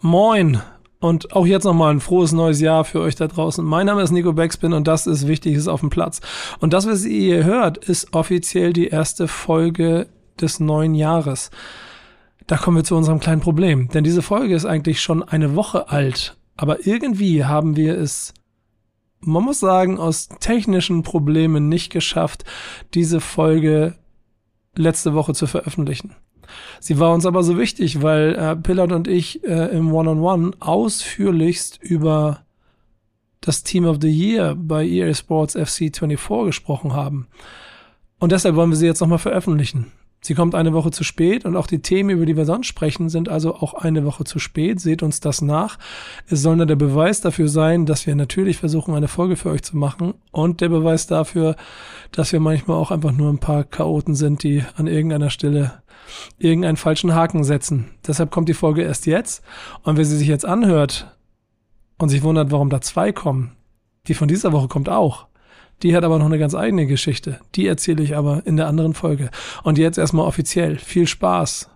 Moin und auch jetzt nochmal ein frohes neues Jahr für euch da draußen. Mein Name ist Nico Beckspin und das ist Wichtiges auf dem Platz. Und das, was ihr hier hört, ist offiziell die erste Folge des neuen Jahres. Da kommen wir zu unserem kleinen Problem, denn diese Folge ist eigentlich schon eine Woche alt, aber irgendwie haben wir es, man muss sagen, aus technischen Problemen nicht geschafft, diese Folge letzte Woche zu veröffentlichen. Sie war uns aber so wichtig, weil äh, Pillard und ich äh, im One-on-One ausführlichst über das Team of the Year bei EA Sports FC 24 gesprochen haben. Und deshalb wollen wir sie jetzt nochmal veröffentlichen. Sie kommt eine Woche zu spät und auch die Themen, über die wir sonst sprechen, sind also auch eine Woche zu spät. Seht uns das nach. Es soll nur der Beweis dafür sein, dass wir natürlich versuchen, eine Folge für euch zu machen und der Beweis dafür, dass wir manchmal auch einfach nur ein paar Chaoten sind, die an irgendeiner Stelle irgendeinen falschen Haken setzen. Deshalb kommt die Folge erst jetzt. Und wer sie sich jetzt anhört und sich wundert, warum da zwei kommen, die von dieser Woche kommt auch. Die hat aber noch eine ganz eigene Geschichte. Die erzähle ich aber in der anderen Folge. Und jetzt erstmal offiziell. Viel Spaß,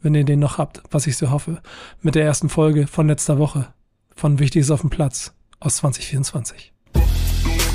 wenn ihr den noch habt, was ich so hoffe, mit der ersten Folge von letzter Woche von Wichtiges auf dem Platz aus 2024.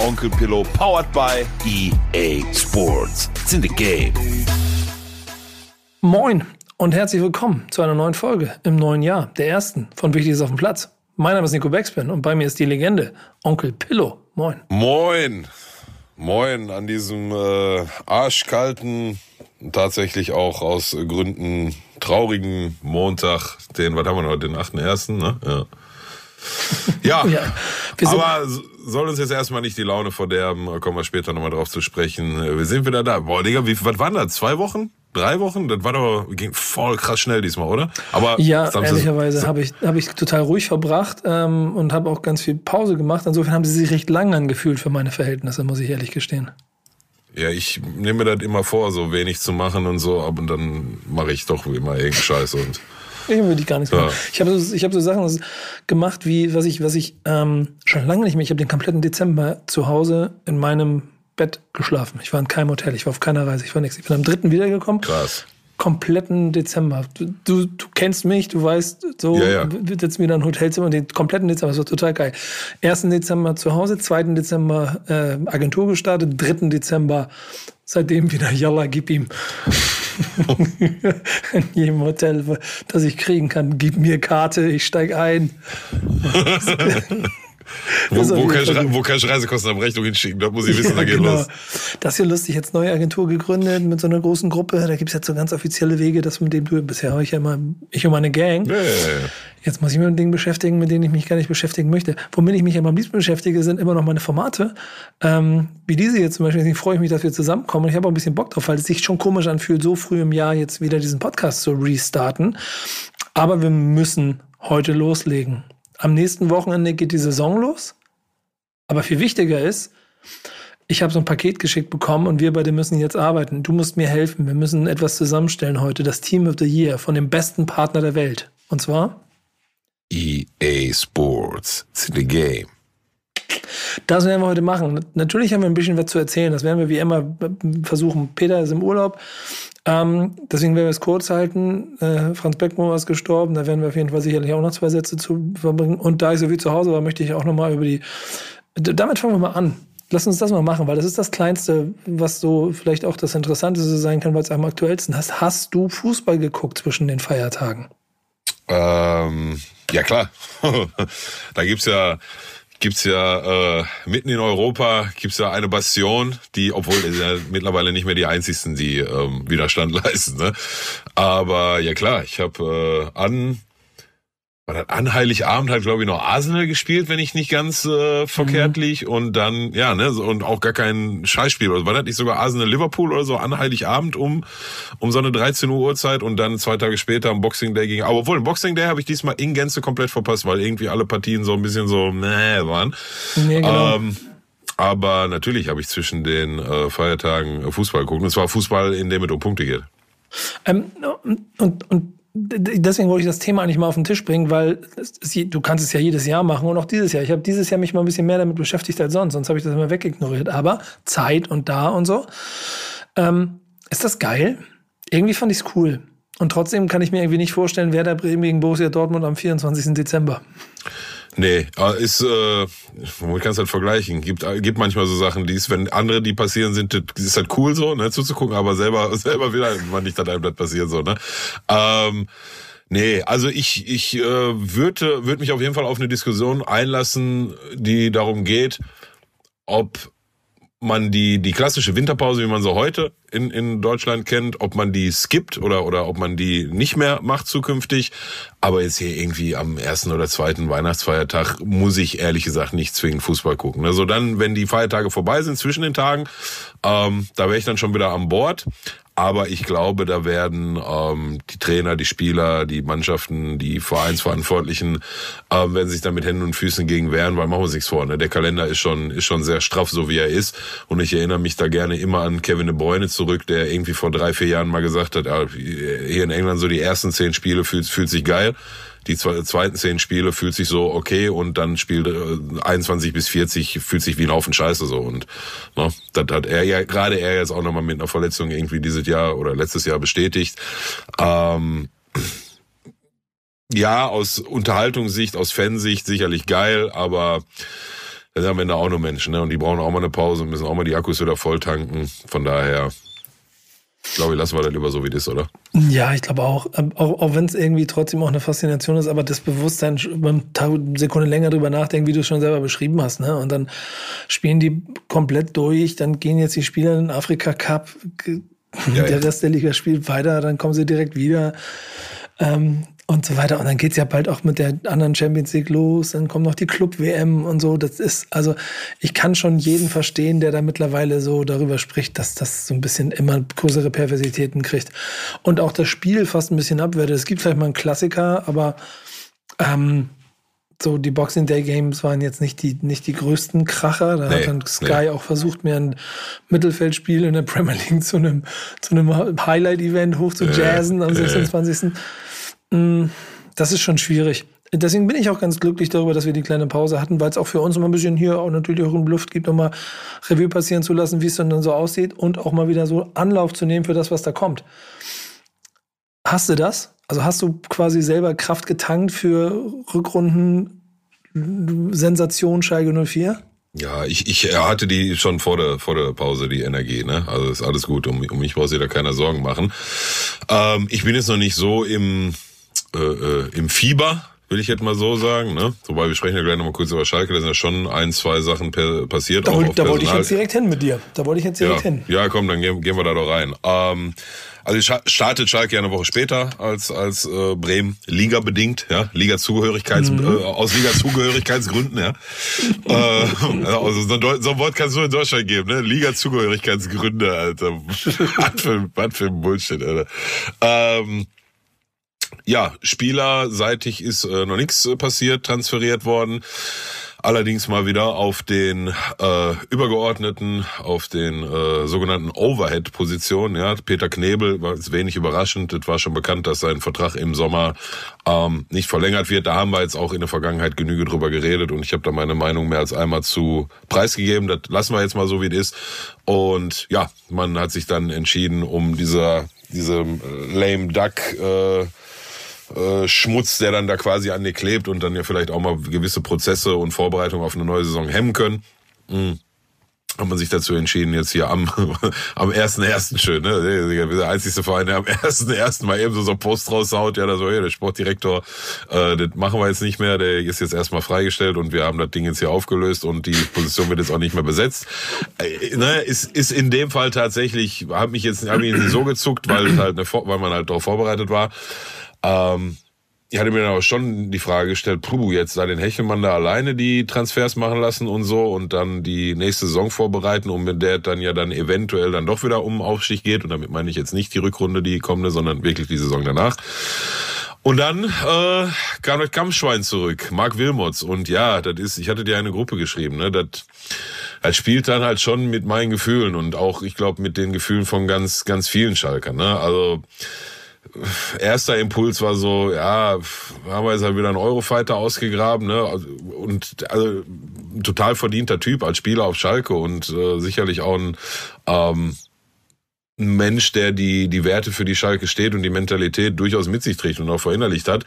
Onkel Pillow, powered by EA Sports. It's in the game. Moin und herzlich willkommen zu einer neuen Folge im neuen Jahr, der ersten von Wichtiges auf dem Platz. Mein Name ist Nico Beckspin und bei mir ist die Legende Onkel Pillow. Moin. Moin. Moin an diesem äh, arschkalten, tatsächlich auch aus Gründen traurigen Montag, den, was haben wir heute, den 8.1., ne? Ja. Ja, Ja, aber soll uns jetzt erstmal nicht die Laune verderben, kommen wir später nochmal drauf zu sprechen. Wir sind wieder da. Boah, Digga, wie, was waren das? Zwei Wochen? Drei Wochen? Das war doch, ging voll krass schnell diesmal, oder? Aber Ja, ehrlicherweise habe ich, hab ich total ruhig verbracht ähm, und habe auch ganz viel Pause gemacht. Insofern haben sie sich recht lang angefühlt für meine Verhältnisse, muss ich ehrlich gestehen. Ja, ich nehme mir das immer vor, so wenig zu machen und so, aber dann mache ich doch immer irgendeinen Scheiß und Ich würde ich gar nichts Ja. machen. Ich habe so, ich hab so Sachen gemacht, wie was ich, was ich ähm, schon lange nicht mehr. Ich habe den kompletten Dezember zu Hause in meinem Bett geschlafen. Ich war in keinem Hotel, ich war auf keiner Reise, ich war nichts. Ich bin am dritten wiedergekommen. krass. Kompletten Dezember. Du, du, du kennst mich, du weißt, so Ja, ja. wir sitzen wieder in Hotelzimmer und den kompletten Dezember, das war total geil. 1. Dezember zu Hause, 2. Dezember äh, Agentur gestartet, 3. Dezember seitdem wieder Yalla, gib ihm. in jedem Hotel, das ich kriegen kann, gib mir Karte, ich steig ein. Wo, ist wo, kann ich, wo kann ich Reisekostenabrechnung hinschicken? Da muss ich wissen, da geht genau. los. Das hier lustig, jetzt neue Agentur gegründet mit so einer großen Gruppe. Da gibt's jetzt so ganz offizielle Wege, das mit dem du, bisher habe ich ja immer, ich und meine Gang. Ja, ja, ja. Jetzt muss ich mich mit Dingen beschäftigen, mit denen ich mich gar nicht beschäftigen möchte. Womit ich mich aber am liebsten beschäftige, sind immer noch meine Formate. Ähm, wie diese jetzt zum Beispiel. Deswegen freue ich mich, dass wir zusammenkommen. Und ich habe auch ein bisschen Bock drauf, weil es sich schon komisch anfühlt, so früh im Jahr jetzt wieder diesen Podcast zu restarten. Aber wir müssen heute loslegen. Am nächsten Wochenende geht die Saison los. Aber viel wichtiger ist, ich habe so ein Paket geschickt bekommen und wir beide müssen jetzt arbeiten. Du musst mir helfen. Wir müssen etwas zusammenstellen heute. Das Team of the Year von dem besten Partner der Welt. Und zwar EA Sports. It's the game. Das werden wir heute machen. Natürlich haben wir ein bisschen was zu erzählen. Das werden wir wie immer versuchen. Peter ist im Urlaub. Ähm, deswegen werden wir es kurz halten. Äh, Franz Beckmann ist gestorben. Da werden wir auf jeden Fall sicherlich auch noch zwei Sätze zu verbringen. Und da ich so viel zu Hause war, möchte ich auch noch mal über die. Damit fangen wir mal an. Lass uns das mal machen, weil das ist das Kleinste, was so vielleicht auch das Interessanteste sein kann, weil es am aktuellsten hast. Hast du Fußball geguckt zwischen den Feiertagen? Ähm, ja klar. da gibt's ja gibt's ja äh, mitten in Europa gibt's ja eine Bastion, die, obwohl ja mittlerweile nicht mehr die einzigsten, die ähm, Widerstand leisten. Ne? Aber ja klar, ich habe äh, an war das an Heiligabend hat, glaube ich, noch Arsenal gespielt, wenn ich nicht ganz äh, verkehrt lieg. Und dann, ja, ne, und auch gar kein Scheißspiel. Oder war das nicht sogar Arsenal-Liverpool oder so an Heiligabend um, um so eine 13 Uhr Uhrzeit und dann zwei Tage später am Boxing Day ging. Aber obwohl, im Boxing Day habe ich diesmal in Gänze komplett verpasst, weil irgendwie alle Partien so ein bisschen so, nee, waren. Nee, genau. Ähm, aber natürlich habe ich zwischen den äh, Feiertagen Fußball geguckt. Und zwar Fußball, in dem es um Punkte geht. Ähm, und, und deswegen wollte ich das Thema eigentlich mal auf den Tisch bringen, weil es, du kannst es ja jedes Jahr machen und auch dieses Jahr. Ich habe dieses Jahr mich mal ein bisschen mehr damit beschäftigt als sonst, sonst habe ich das immer wegignoriert. Aber Zeit und da und so. Ähm, ist das geil? Irgendwie fand ich es cool. Und trotzdem kann ich mir irgendwie nicht vorstellen, wer da Bremen gegen Borussia Dortmund am 24. Dezember. Nee, ist, äh, man kann es halt vergleichen. Gibt, gibt manchmal so Sachen, die ist, wenn andere die passieren sind, ist halt cool so, ne, zuzugucken, aber selber, selber will halt man nicht, dass einem das passiert so, ne. Ähm, Nee, also ich, ich äh, würde würd mich auf jeden Fall auf eine Diskussion einlassen, die darum geht, ob man die, die klassische Winterpause, wie man sie heute in, in Deutschland kennt, ob man die skippt oder, oder ob man die nicht mehr macht zukünftig. Aber jetzt hier irgendwie am ersten oder zweiten Weihnachtsfeiertag muss ich ehrlich gesagt nicht zwingend Fußball gucken. Also dann, wenn die Feiertage vorbei sind zwischen den Tagen, ähm, da wäre ich dann schon wieder an Bord. Aber ich glaube, da werden ähm, die Trainer, die Spieler, die Mannschaften, die Vereinsverantwortlichen ähm, werden sich da mit Händen und Füßen gegen wehren, weil machen wir uns nichts vor. Ne? Der Kalender ist schon, ist schon sehr straff, so wie er ist. Und ich erinnere mich da gerne immer an Kevin de Bruyne zurück, der irgendwie vor drei, vier Jahren mal gesagt hat, ah, hier in England so die ersten zehn Spiele fühlt, fühlt sich geil die zweiten zehn Spiele fühlt sich so okay und dann spielt äh, 21 bis 40 fühlt sich wie ein Haufen Scheiße so und ne, das hat er ja gerade er jetzt auch nochmal mit einer Verletzung irgendwie dieses Jahr oder letztes Jahr bestätigt. Ähm, ja, aus Unterhaltungssicht, aus Fansicht sicherlich geil, aber das sind am Ende auch nur Menschen, ne? Und die brauchen auch mal eine Pause und müssen auch mal die Akkus wieder voll tanken. Von daher ich glaube, lassen wir das lieber so, wie das, oder? Ja, ich glaube auch. Ähm, auch, auch wenn es irgendwie trotzdem auch eine Faszination ist, aber das Bewusstsein, beim Sekunde länger drüber nachdenken, wie du es schon selber beschrieben hast, ne? Und dann spielen die komplett durch, dann gehen jetzt die Spieler in den Afrika Cup, ja, der ja. Rest der Liga spielt weiter, dann kommen sie direkt wieder. Ähm, und so weiter. Und dann geht's ja bald auch mit der anderen Champions League los. Dann kommt noch die Club-WM und so. Das ist, also ich kann schon jeden verstehen, der da mittlerweile so darüber spricht, dass das so ein bisschen immer größere Perversitäten kriegt. Und auch das Spiel fast ein bisschen abwertet. Es gibt vielleicht mal einen Klassiker, aber ähm, so die Boxing Day Games waren jetzt nicht die, nicht die größten Kracher. Da nee, hat dann Sky nee. auch versucht, mir ein Mittelfeldspiel in der Premier League zu einem, zu einem Highlight-Event hoch zu jazzen äh, am 26. Äh. Mm, das ist schon schwierig. Deswegen bin ich auch ganz glücklich darüber, dass wir die kleine Pause hatten, weil es auch für uns immer ein bisschen hier auch natürlich auch in Luft gibt, nochmal Revue passieren zu lassen, wie es dann so aussieht und auch mal wieder so Anlauf zu nehmen für das, was da kommt. Hast du das? Also hast du quasi selber Kraft getankt für Rückrunden Sensation Schalke 04? Ja, ich, ich hatte die schon vor der, vor der Pause, die Energie, ne? Also ist alles gut, um, um mich braucht sich da keiner Sorgen machen. Ähm, ich bin jetzt noch nicht so im äh, äh, im Fieber, will ich jetzt mal so sagen. Ne? Wobei wir sprechen ja gleich nochmal kurz über Schalke, da sind ja schon ein, zwei Sachen per, passiert. Da, wollte, da wollte ich jetzt direkt hin mit dir. Da wollte ich jetzt direkt ja, hin. Ja, komm, dann gehen, gehen wir da doch rein. Ähm, also startet Schalke ja eine Woche später als als äh, Bremen Liga bedingt, ja, Liga Zugehörigkeits mhm. äh, aus Liga Zugehörigkeitsgründen, ja. äh, also so ein, so ein Wort kannst du in Deutschland geben, ne? Liga Zugehörigkeitsgründe, Alter. was für was für ein Bullshit, Alter. Ähm, ja, spielerseitig ist äh, noch nichts äh, passiert, transferiert worden. Allerdings mal wieder auf den äh, übergeordneten, auf den äh, sogenannten Overhead-Positionen. Ja, Peter Knebel war jetzt wenig überraschend. Es war schon bekannt, dass sein Vertrag im Sommer ähm, nicht verlängert wird. Da haben wir jetzt auch in der Vergangenheit Genüge drüber geredet und ich habe da meine Meinung mehr als einmal zu preisgegeben. Das lassen wir jetzt mal so, wie es ist. Und ja, man hat sich dann entschieden, um dieser diesem äh, lame Duck äh, äh, Schmutz, der dann da quasi an dir klebt und dann ja vielleicht auch mal gewisse Prozesse und Vorbereitungen auf eine neue Saison hemmen können. Mhm hat man sich dazu entschieden, jetzt hier am am ersten ersten schön, ne? Der einzigste Verein, der am ersten ersten mal eben so so einen Post raushaut, ja, da so, hey, der Sportdirektor, äh, das machen wir jetzt nicht mehr, der ist jetzt erstmal freigestellt und wir haben das Ding jetzt hier aufgelöst und die Position wird jetzt auch nicht mehr besetzt. Äh, ne, ist ist in dem Fall tatsächlich, hat mich jetzt hab mich so gezuckt, weil halt eine, weil man halt darauf vorbereitet war. Ähm, ich hatte mir dann aber schon die Frage gestellt, puh, jetzt da den Hechelmann da alleine die Transfers machen lassen und so und dann die nächste Saison vorbereiten und mit der dann ja dann eventuell dann doch wieder um Aufstieg geht und damit meine ich jetzt nicht die Rückrunde, die kommende, sondern wirklich die Saison danach. Und dann äh, kam das Kampfschwein zurück, Marc Wilmots. Und ja, das ist, ich hatte dir eine Gruppe geschrieben, ne? Das das spielt dann halt schon mit meinen Gefühlen und auch, ich glaube, mit den Gefühlen von ganz, ganz vielen Schalkern. Ne? Also erster Impuls war so, ja, haben wir jetzt halt wieder einen Eurofighter ausgegraben, ne? Und also ein total verdienter Typ als Spieler auf Schalke und äh, sicherlich auch ein ähm, ein Mensch, der die, die Werte für die Schalke steht und die Mentalität durchaus mit sich trägt und auch verinnerlicht hat.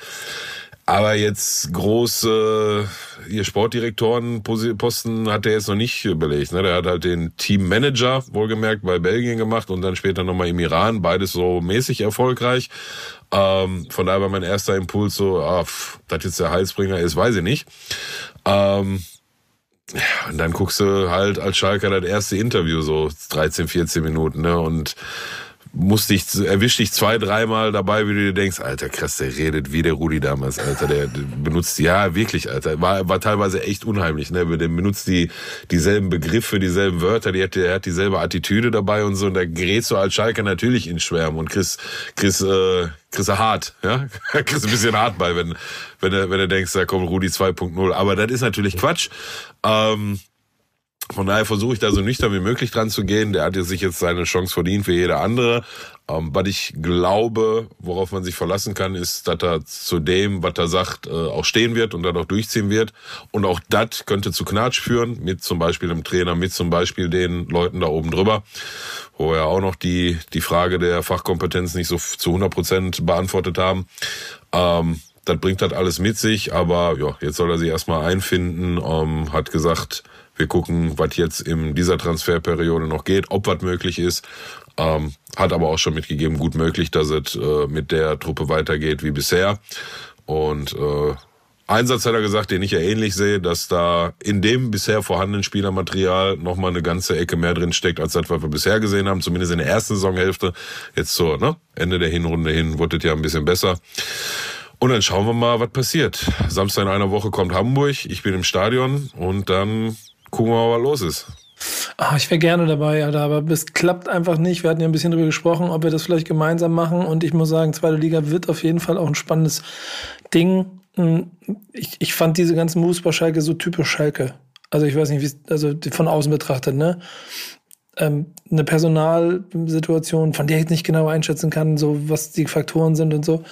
Aber jetzt große ihr Sportdirektorenposten hat er jetzt noch nicht belegt. Ne? Der hat halt den Teammanager wohlgemerkt bei Belgien gemacht und dann später nochmal im Iran. Beides so mäßig erfolgreich. Ähm, von daher war mein erster Impuls so, ah, pff, das jetzt der Heilsbringer ist, weiß ich nicht. Ähm, und dann guckst du halt als Schalker das erste Interview so 13, 14 Minuten, ne? Und musst dich, erwisch dich zwei, dreimal dabei, wie du dir denkst, Alter, krass, der redet wie der Rudi damals, Alter, der benutzt, ja, wirklich, Alter, war, war teilweise echt unheimlich, ne, der benutzt die, dieselben Begriffe, dieselben Wörter, die hat, der hat dieselbe Attitüde dabei und so, und da gerätst du als Schalker natürlich in Schwärmen und Chris, Chris, äh, Chris hart, ja, Chris ein bisschen hart bei, wenn, wenn du, wenn du denkst, da kommt Rudi 2.0, aber das ist natürlich Quatsch, ähm, von daher versuche ich da so nüchtern wie möglich dran zu gehen. Der hat sich jetzt seine Chance verdient wie jeder andere. Ähm, was ich glaube, worauf man sich verlassen kann, ist, dass er zu dem, was er sagt, äh, auch stehen wird und dann auch durchziehen wird. Und auch das könnte zu Knatsch führen, mit zum Beispiel dem Trainer, mit zum Beispiel den Leuten da oben drüber, wo wir auch noch die, die Frage der Fachkompetenz nicht so zu 100 Prozent beantwortet haben. Ähm, das bringt das alles mit sich, aber ja, jetzt soll er sich erstmal einfinden, ähm, hat gesagt, wir gucken, was jetzt in dieser Transferperiode noch geht, ob was möglich ist. Ähm, hat aber auch schon mitgegeben, gut möglich, dass es äh, mit der Truppe weitergeht wie bisher. Und äh, Einsatz hat er gesagt, den ich ja ähnlich sehe, dass da in dem bisher vorhandenen Spielermaterial nochmal eine ganze Ecke mehr drin steckt, als das, was wir bisher gesehen haben, zumindest in der ersten Saisonhälfte. Jetzt zur ne, Ende der Hinrunde hin wurde es ja ein bisschen besser. Und dann schauen wir mal, was passiert. Samstag in einer Woche kommt Hamburg, ich bin im Stadion und dann gucken wir mal, was los ist. Ah, ich wäre gerne dabei, Alter, aber es klappt einfach nicht. Wir hatten ja ein bisschen darüber gesprochen, ob wir das vielleicht gemeinsam machen. Und ich muss sagen, zweite Liga wird auf jeden Fall auch ein spannendes Ding. Hm, ich, ich fand diese ganzen Moves bei Schalke so typisch Schalke. Also ich weiß nicht, wie also von außen betrachtet, ne? Ähm, eine Personalsituation, von der ich nicht genau einschätzen kann, so was die Faktoren sind und so.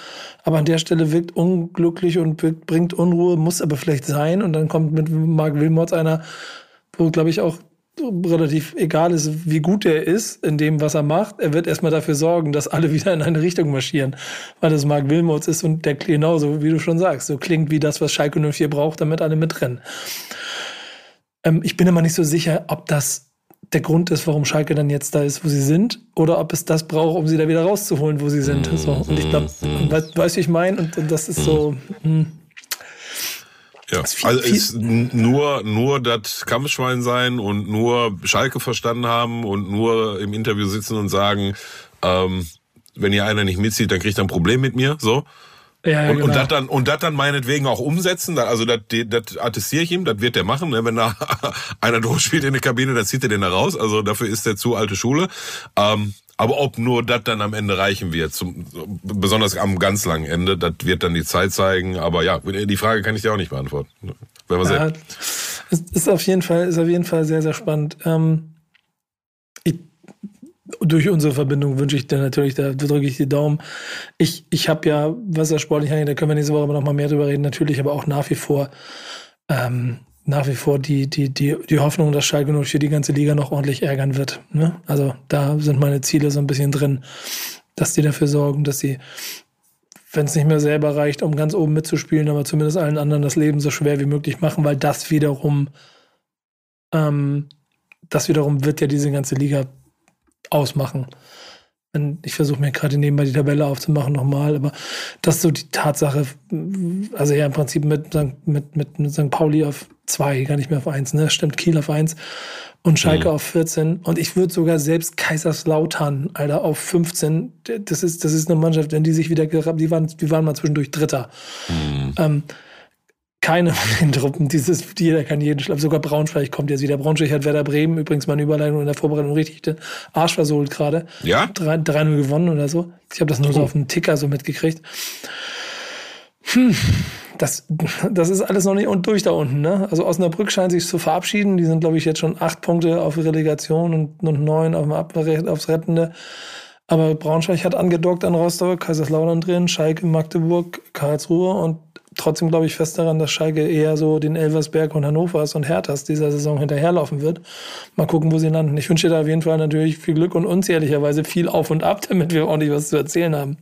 Aber an der Stelle wirkt unglücklich und wirkt, bringt Unruhe, muss aber vielleicht sein. Und dann kommt mit Mark Wilmots einer, wo, glaube ich, auch relativ egal ist, wie gut er ist in dem, was er macht. Er wird erstmal dafür sorgen, dass alle wieder in eine Richtung marschieren, weil das Mark Wilmots ist und der genauso, wie du schon sagst, so klingt wie das, was Schalke 04 braucht, damit alle mitrennen. Ähm, ich bin immer nicht so sicher, ob das der Grund ist, warum Schalke dann jetzt da ist, wo sie sind, oder ob es das braucht, um sie da wieder rauszuholen, wo sie sind. So. Und ich glaube, weißt du, ich meine? Und, und, das ist so. Hm. Ja, viel, also ist nur nur das Kampfschwein sein und nur Schalke verstanden haben und nur im Interview sitzen und sagen, ähm, wenn ihr einer nicht mitzieht, dann kriegt er ein Problem mit mir. So. Ja, ja, und, genau. und das dann und das dann meinetwegen auch umsetzen. Also das, das attestiere ich ihm, das wird er machen. Ne? Wenn da einer durchspielt in der Kabine, dann zieht er den da raus. Also dafür ist er zu alte Schule. Ähm, aber ob nur das dann am Ende reichen wird, zum, besonders am ganz langen Ende, das wird dann die Zeit zeigen. Aber ja, die Frage kann ich dir auch nicht beantworten. Wenn wir ja, ist auf jeden Fall ist auf jeden Fall sehr sehr spannend. Ähm, ich durch unsere Verbindung wünsche ich dir natürlich, da drücke ich die Daumen. Ich, ich habe ja, was er sportlich angeht, da können wir nächste Woche aber noch mal mehr drüber reden, natürlich, aber auch nach wie vor, ähm, nach wie vor die, die, die, die Hoffnung, dass Schalke nur für die ganze Liga noch ordentlich ärgern wird. Ne? Also da sind meine Ziele so ein bisschen drin, dass die dafür sorgen, dass sie, wenn es nicht mehr selber reicht, um ganz oben mitzuspielen, aber zumindest allen anderen das Leben so schwer wie möglich machen, weil das wiederum, ähm, das wiederum wird ja diese ganze Liga ausmachen. Ich versuche mir gerade nebenbei die Tabelle aufzumachen nochmal, aber das ist so die Tatsache, also ja im Prinzip mit, mit, mit, mit St. Pauli auf zwei, gar nicht mehr auf eins, ne? Stimmt, Kiel auf eins und Schalke mhm. auf 14. Und ich würde sogar selbst Kaiserslautern, Alter, auf 15. Das ist, das ist eine Mannschaft, wenn die sich wieder, die waren, die waren mal zwischendurch Dritter. Mhm. Ähm, keine von den Truppen, dieses, jeder kann jeden schlafen. Sogar Braunschweig kommt jetzt wieder. Braunschweig hat Werder Bremen, übrigens meine Überleitung in der Vorbereitung richtig den Arsch versohlt gerade. Ja? 3-0 gewonnen oder so. Ich habe das nur oh. so auf dem Ticker so mitgekriegt. Hm, das, das ist alles noch nicht und durch da unten. Ne? Also Osnabrück scheint sich zu verabschieden. Die sind, glaube ich, jetzt schon acht Punkte auf Relegation und, und neun auf dem Abwehr, aufs Rettende. Aber Braunschweig hat angedockt an Rostock, Kaiserslautern drin, Schalke, Magdeburg, Karlsruhe und trotzdem glaube ich fest daran, dass Schalke eher so den Elversberg und Hannovers und Herthas dieser Saison hinterherlaufen wird. Mal gucken, wo sie landen. Ich wünsche dir da auf jeden Fall natürlich viel Glück und uns ehrlicherweise viel auf und ab, damit wir ordentlich was zu erzählen haben.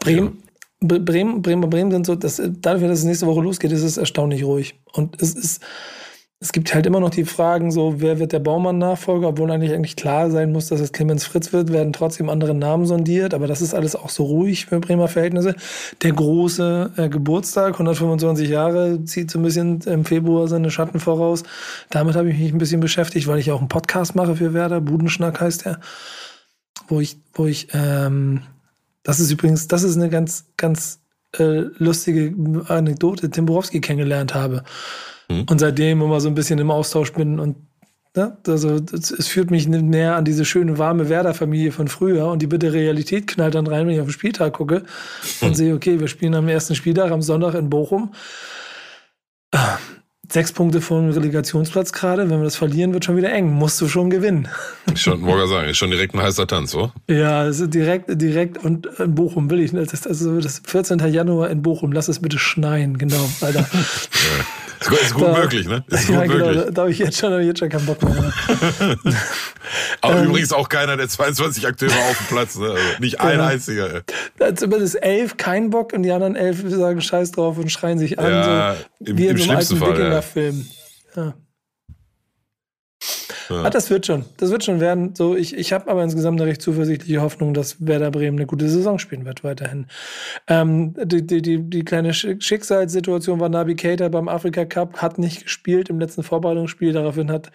Bremen, ja. Bremen, Bremen, Bremen sind so, dass, dadurch, dass es nächste Woche losgeht, ist es erstaunlich ruhig. Und es ist, es gibt halt immer noch die Fragen, so, wer wird der Baumann-Nachfolger, obwohl eigentlich eigentlich klar sein muss, dass es Clemens Fritz wird, werden trotzdem andere Namen sondiert, aber das ist alles auch so ruhig für Bremer Verhältnisse. Der große äh, Geburtstag, 125 Jahre, zieht so ein bisschen im Februar seine Schatten voraus. Damit habe ich mich ein bisschen beschäftigt, weil ich auch einen Podcast mache für Werder, Budenschnack heißt der, wo ich, wo ich, ähm, das ist übrigens, das ist eine ganz, ganz äh, lustige Anekdote, Tim Borowski kennengelernt habe. Mhm. Und seitdem immer so ein bisschen im Austausch bin und ne, also es führt mich näher an diese schöne, warme Werder-Familie von früher und die bitte Realität knallt dann rein, wenn ich auf den Spieltag gucke und mhm. sehe, okay, wir spielen am ersten Spieltag am Sonntag in Bochum sechs Punkte vom Relegationsplatz gerade. Wenn wir das verlieren, wird schon wieder eng. Musst du schon gewinnen. Schon, wollte sagen, ist schon direkt ein heißer Tanz, so? Ja, also direkt, direkt und in Bochum will ich. Das ist also das 14. Januar in Bochum. Lass es bitte schneien, genau, Alter. ja. Ist gut da, möglich, ne? Ist gut ja, genau, möglich. Da, da habe ich jetzt schon, hab ich jetzt schon keinen Bock mehr. Aber ähm, übrigens auch keiner der 22 Akteure auf dem Platz, ne? Also nicht ein genau. einziger. Da zumindest elf keinen Bock und die anderen elf sagen Scheiß drauf und schreien sich an. Ja, so, im, wie im in so einem alten Wikinger-Film. Ja. Ja. Ah, das wird schon. Das wird schon werden. So, ich, ich habe aber insgesamt eine recht zuversichtliche Hoffnung, dass Werder Bremen eine gute Saison spielen wird weiterhin. Ähm, die, die, die, die kleine Schicksalssituation war Nabi Keita beim Afrika Cup, hat nicht gespielt im letzten Vorbereitungsspiel. Daraufhin hat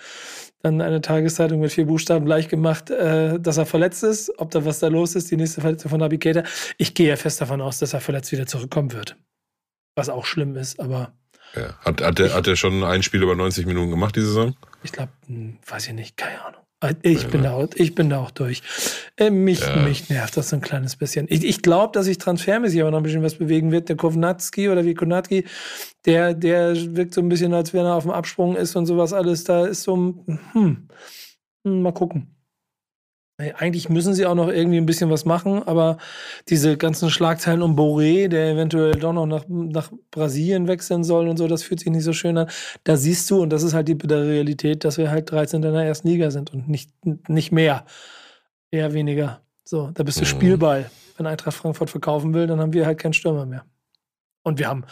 dann eine Tageszeitung mit vier Buchstaben gleich gemacht, äh, dass er verletzt ist. Ob da was da los ist, die nächste Verletzung von Nabi Keita. Ich gehe ja fest davon aus, dass er verletzt wieder zurückkommen wird. Was auch schlimm ist, aber ja. Hat, hat, der, hat der schon ein Spiel über 90 Minuten gemacht, diese Saison? Ich glaube, hm, weiß ich nicht, keine Ahnung. Äh, ich, ja, bin, da, ich bin da auch durch. Äh, mich, ja. mich nervt das so ein kleines bisschen. Ich, ich glaube, dass sich transfermäßig aber noch ein bisschen was bewegen wird. Der Kovnatski oder wie Konatski, der, der wirkt so ein bisschen, als wenn er auf dem Absprung ist und sowas alles. Da ist so, hm, hm mal gucken. Eigentlich müssen sie auch noch irgendwie ein bisschen was machen, aber diese ganzen Schlagzeilen um Boré, der eventuell doch noch nach, nach Brasilien wechseln soll und so, das fühlt sich nicht so schön an. Da siehst du, und das ist halt die bittere Realität, dass wir halt 13 in der ersten Liga sind und nicht, nicht mehr. Eher weniger. So, da bist du mhm. Spielball. Wenn Eintracht Frankfurt verkaufen will, dann haben wir halt keinen Stürmer mehr. Und wir haben,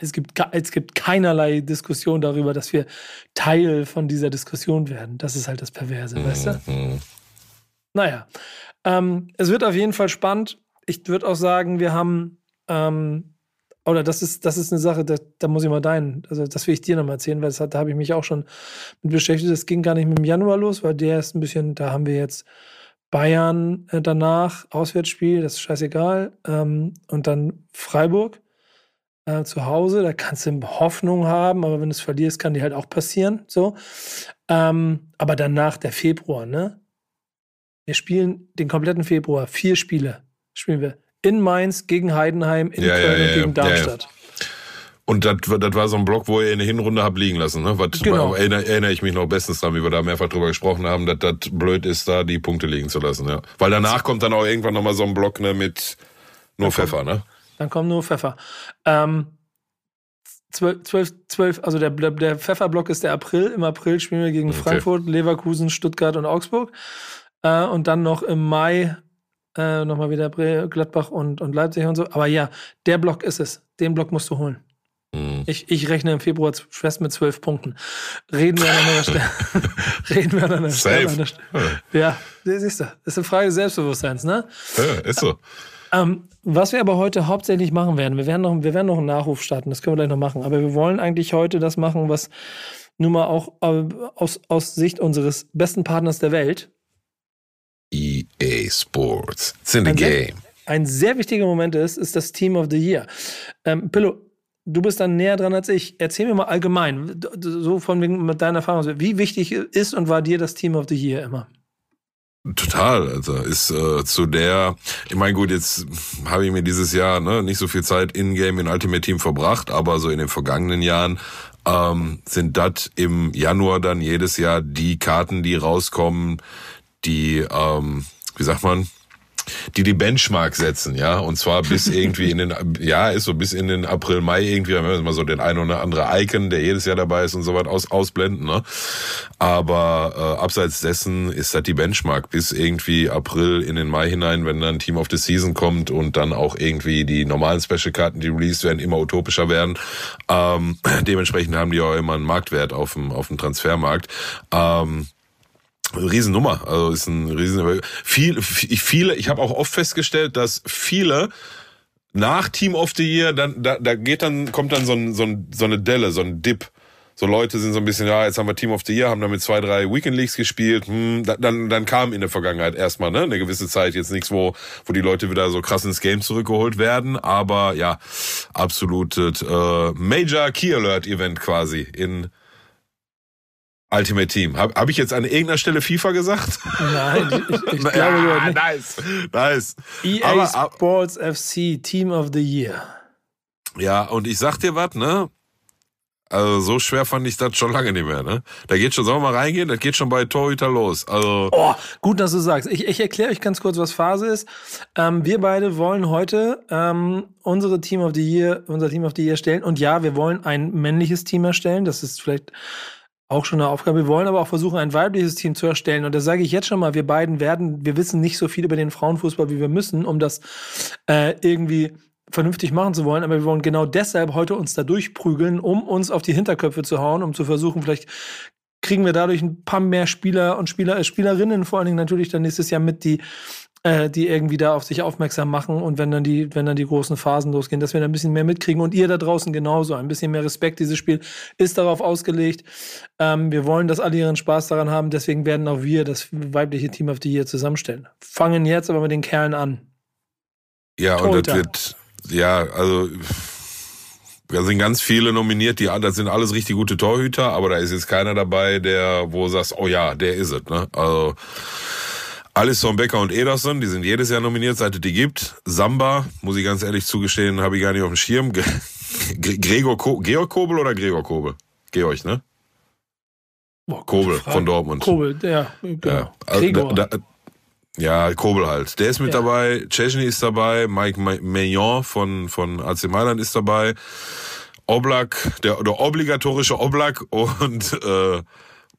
es gibt, es gibt keinerlei Diskussion darüber, dass wir Teil von dieser Diskussion werden. Das ist halt das Perverse, mhm. weißt du? Naja, ähm, es wird auf jeden Fall spannend. Ich würde auch sagen, wir haben, ähm, oder das ist, das ist eine Sache, da, da muss ich mal deinen, also das will ich dir nochmal erzählen, weil das, da habe ich mich auch schon mit beschäftigt. Das ging gar nicht mit dem Januar los, weil der ist ein bisschen, da haben wir jetzt Bayern äh, danach, Auswärtsspiel, das ist scheißegal. Ähm, und dann Freiburg äh, zu Hause, da kannst du Hoffnung haben, aber wenn du es verlierst, kann die halt auch passieren. So. Ähm, aber danach der Februar, ne? Wir spielen den kompletten Februar vier Spiele. Spielen wir in Mainz gegen Heidenheim, in ja, Köln ja, ja, gegen Darmstadt. Und das, war so ein Block, wo ihr in der Hinrunde habt liegen lassen. Ne? Was, genau. erinnere, erinnere ich mich noch bestens dran, wie wir da mehrfach drüber gesprochen haben, dass das blöd ist, da die Punkte liegen zu lassen. Ja. Weil danach kommt dann auch irgendwann nochmal so ein Block ne, mit nur dann Pfeffer. Kommt, ne? Dann kommt nur Pfeffer. Ähm, 12, 12, also der, der Pfefferblock ist der April. Im April spielen wir gegen okay. Frankfurt, Leverkusen, Stuttgart und Augsburg. Äh, und dann noch im Mai äh, nochmal wieder Gladbach und, und Leipzig und so. Aber ja, der Block ist es. Den Block musst du holen. Mhm. Ich, ich rechne im Februar fest mit zwölf Punkten. Reden wir an einer Stelle. Reden wir an einer Stelle. Stelle. Ja, siehst du. Das ist eine Frage des Selbstbewusstseins, ne? Ja, ist so. Ähm, was wir aber heute hauptsächlich machen werden, wir werden, noch, wir werden noch einen Nachruf starten, das können wir gleich noch machen. Aber wir wollen eigentlich heute das machen, was nun mal auch äh, aus, aus Sicht unseres besten Partners der Welt, EA Sports. It's in the ein game. Sehr, ein sehr wichtiger Moment ist, ist das Team of the Year. Ähm, Pillow, du bist dann näher dran als ich. Erzähl mir mal allgemein, so von mit deiner Erfahrung, wie wichtig ist und war dir das Team of the Year immer? Total, also ist äh, zu der, ich meine gut, jetzt habe ich mir dieses Jahr ne, nicht so viel Zeit in-game in Ultimate Team verbracht, aber so in den vergangenen Jahren ähm, sind das im Januar dann jedes Jahr die Karten, die rauskommen, die, ähm, wie sagt man, die die Benchmark setzen, ja, und zwar bis irgendwie in den, ja, ist so bis in den April, Mai irgendwie, haben wir mal so den ein oder andere Icon, der jedes Jahr dabei ist und so weit aus, ausblenden, ne, aber äh, abseits dessen ist das die Benchmark bis irgendwie April in den Mai hinein, wenn dann Team of the Season kommt und dann auch irgendwie die normalen Special-Karten, die released werden, immer utopischer werden, ähm, dementsprechend haben die auch immer einen Marktwert auf dem, auf dem Transfermarkt, ähm, Riesennummer, also ist ein riesen viel viele ich habe auch oft festgestellt, dass viele nach Team of the Year dann da, da geht dann kommt dann so ein, so, ein, so eine Delle, so ein Dip. So Leute sind so ein bisschen, ja, jetzt haben wir Team of the Year, haben damit zwei, drei Weekend Leagues gespielt. Hm, dann, dann kam in der Vergangenheit erstmal ne, eine gewisse Zeit jetzt nichts, wo, wo die Leute wieder so krass ins Game zurückgeholt werden. Aber ja, absolutes äh, Major Key Alert Event quasi in Ultimate Team. Habe hab ich jetzt an irgendeiner Stelle FIFA gesagt? Nein, ich, ich glaube ja, nicht. Nice, nice. EA Aber, Sports FC Team of the Year. Ja, und ich sag dir was, ne? Also so schwer fand ich das schon lange nicht mehr, ne? Da geht schon, sollen wir mal reingehen? Das geht schon bei Torhüter los. Also oh, gut, dass du sagst. Ich, ich erkläre euch ganz kurz, was Phase ist. Ähm, wir beide wollen heute ähm, unsere Team of the Year, unser Team of the Year stellen. Und ja, wir wollen ein männliches Team erstellen. Das ist vielleicht auch schon eine Aufgabe. Wir wollen aber auch versuchen, ein weibliches Team zu erstellen. Und da sage ich jetzt schon mal, wir beiden werden, wir wissen nicht so viel über den Frauenfußball, wie wir müssen, um das äh, irgendwie vernünftig machen zu wollen, aber wir wollen genau deshalb heute uns da durchprügeln, um uns auf die Hinterköpfe zu hauen, um zu versuchen, vielleicht kriegen wir dadurch ein paar mehr Spieler und Spieler, äh, Spielerinnen vor allen Dingen natürlich dann nächstes Jahr mit, die äh, die irgendwie da auf sich aufmerksam machen und wenn dann die, wenn dann die großen Phasen losgehen, dass wir da ein bisschen mehr mitkriegen und ihr da draußen genauso, ein bisschen mehr Respekt. Dieses Spiel ist darauf ausgelegt. Ähm, wir wollen, dass alle ihren Spaß daran haben, deswegen werden auch wir das weibliche Team auf die hier zusammenstellen. Fangen jetzt aber mit den Kerlen an. Ja, Torhüter. und das wird, ja, also da sind ganz viele nominiert, die das sind alles richtig gute Torhüter, aber da ist jetzt keiner dabei, der, wo du sagst, oh ja, der ist es, ne? Also Alisson Becker und Ederson, die sind jedes Jahr nominiert, seit es die gibt. Samba, muss ich ganz ehrlich zugestehen, habe ich gar nicht auf dem Schirm. Gregor Ko Georg Kobel oder Gregor Kobel? Georg, ne? Boah, Kobel von Dortmund. Kobel, ja. Genau. Ja, also, Gregor. Da, da, ja, Kobel halt. Der ist mit ja. dabei, Chesney ist dabei, Mike Maignan von, von AC Mailand ist dabei, Oblak, der, der obligatorische Oblak und äh,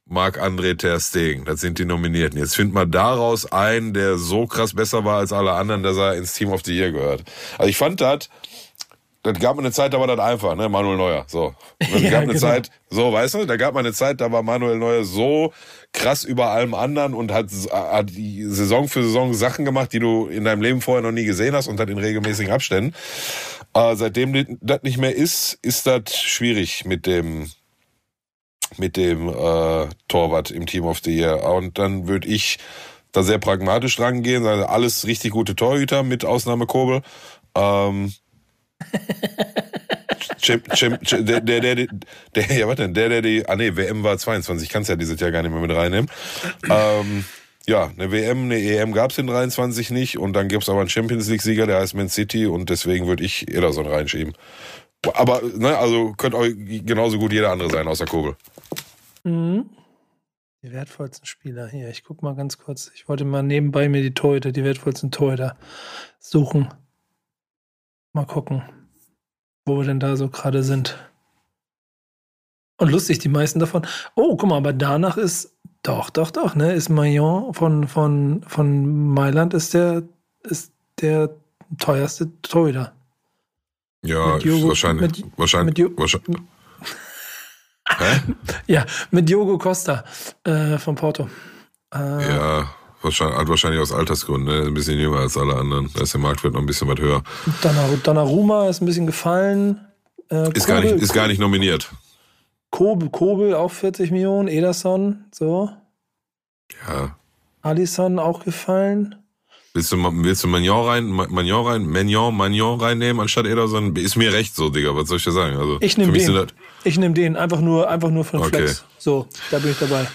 Marc-André Ter Stegen. Das sind die Nominierten. Jetzt findet man daraus einen, der so krass besser war als alle anderen, dass er ins Team of the Year gehört. Also ich fand das, das gab mir eine Zeit, da war das einfach, ne? Manuel Neuer. So. Das ja, gab eine genau. Zeit, so, weißt du, da gab man eine Zeit, da war Manuel Neuer so krass über allem anderen und hat, hat Saison für Saison Sachen gemacht, die du in deinem Leben vorher noch nie gesehen hast und hat in regelmäßigen Abständen. Äh, seitdem das nicht mehr ist, ist das schwierig mit dem, mit dem äh, Torwart im Team of the Year. Und dann würde ich da sehr pragmatisch rangehen, also alles richtig gute Torhüter mit Ausnahme Kobel. Ähm, Chim, Chim, Chim, der, der, der, der, ja, warte, der, der die, ah nee, WM war 22, kannst ja dieses Jahr gar nicht mehr mit reinnehmen. Ähm, ja, eine WM, eine EM gab's in 23 nicht und dann gibt's aber einen Champions League-Sieger, der heißt Man City und deswegen würde ich Ederson reinschieben. Aber, ne, also könnte genauso gut jeder andere sein, außer Kobel. Mhm. Die wertvollsten Spieler hier. Ich guck mal ganz kurz. Ich wollte mal nebenbei mir die Torhüter, die wertvollsten Torhüter suchen. Mal gucken, wo wir denn da so gerade sind. Und lustig, die meisten davon. Oh, guck mal, aber danach ist doch, doch, doch, ne? Ist Maillon von, von, von Mailand ist der, ist der teuerste Torhüter. Ja, Diogo, wahrscheinlich. Mit, wahrscheinlich, mit wahrscheinlich. Ja, mit Diogo Costa äh, von Porto. Äh, ja, wahrscheinlich, wahrscheinlich aus Altersgründen, ne? ein bisschen jünger als alle anderen. Da ist der Marktwert noch ein bisschen was höher. Donnarumma ist ein bisschen gefallen. Äh, ist, Kobel, gar nicht, ist gar nicht nominiert. Kobel, Kobel auch 40 Millionen, Ederson, so. Ja. Alisson auch gefallen. Willst du, willst du Magnon rein, Magnon rein, Magnon, Magnon reinnehmen anstatt Ederson? Ist mir recht so, Digga, was soll ich dir sagen? Also, ich nehme den. Ich nehme den, einfach nur, einfach nur von okay. Flex. So, da bin ich dabei.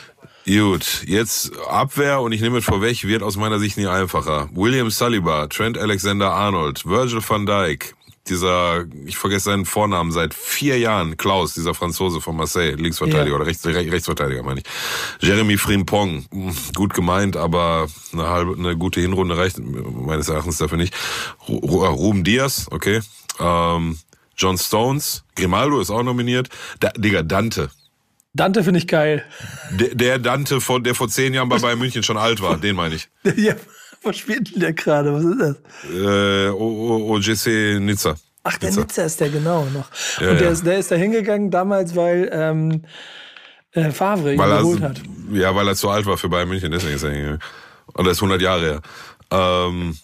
Gut, jetzt Abwehr und ich nehme es vorweg, wird aus meiner Sicht nie einfacher. William Saliba, Trent Alexander-Arnold, Virgil van Dijk, dieser, ich vergesse seinen Vornamen seit vier Jahren, Klaus, dieser Franzose von Marseille, Linksverteidiger Ja. oder Rechts, Re- Rechtsverteidiger meine ich. Jeremy Frimpong, gut gemeint, aber eine halbe, eine gute Hinrunde reicht meines Erachtens dafür nicht. Ru- Ru- Ruben Diaz, okay. Ähm, John Stones, Grimaldo ist auch nominiert. Da, Digga, Dante. Dante finde ich geil. Der, der Dante, von, der vor zehn Jahren bei Bayern München schon alt war, den meine ich. ja, was spielt denn der gerade? Was ist das? Äh, OGC Nizza. Ach, der Nizza ist der genau noch. Ja, und der, ja. ist, der ist da hingegangen damals, weil ähm, äh, Favre ihn Weil geholt er, hat. ja, weil er zu alt war für Bayern München, deswegen ist er hingegangen. Und er ist 100 Jahre her. Ähm,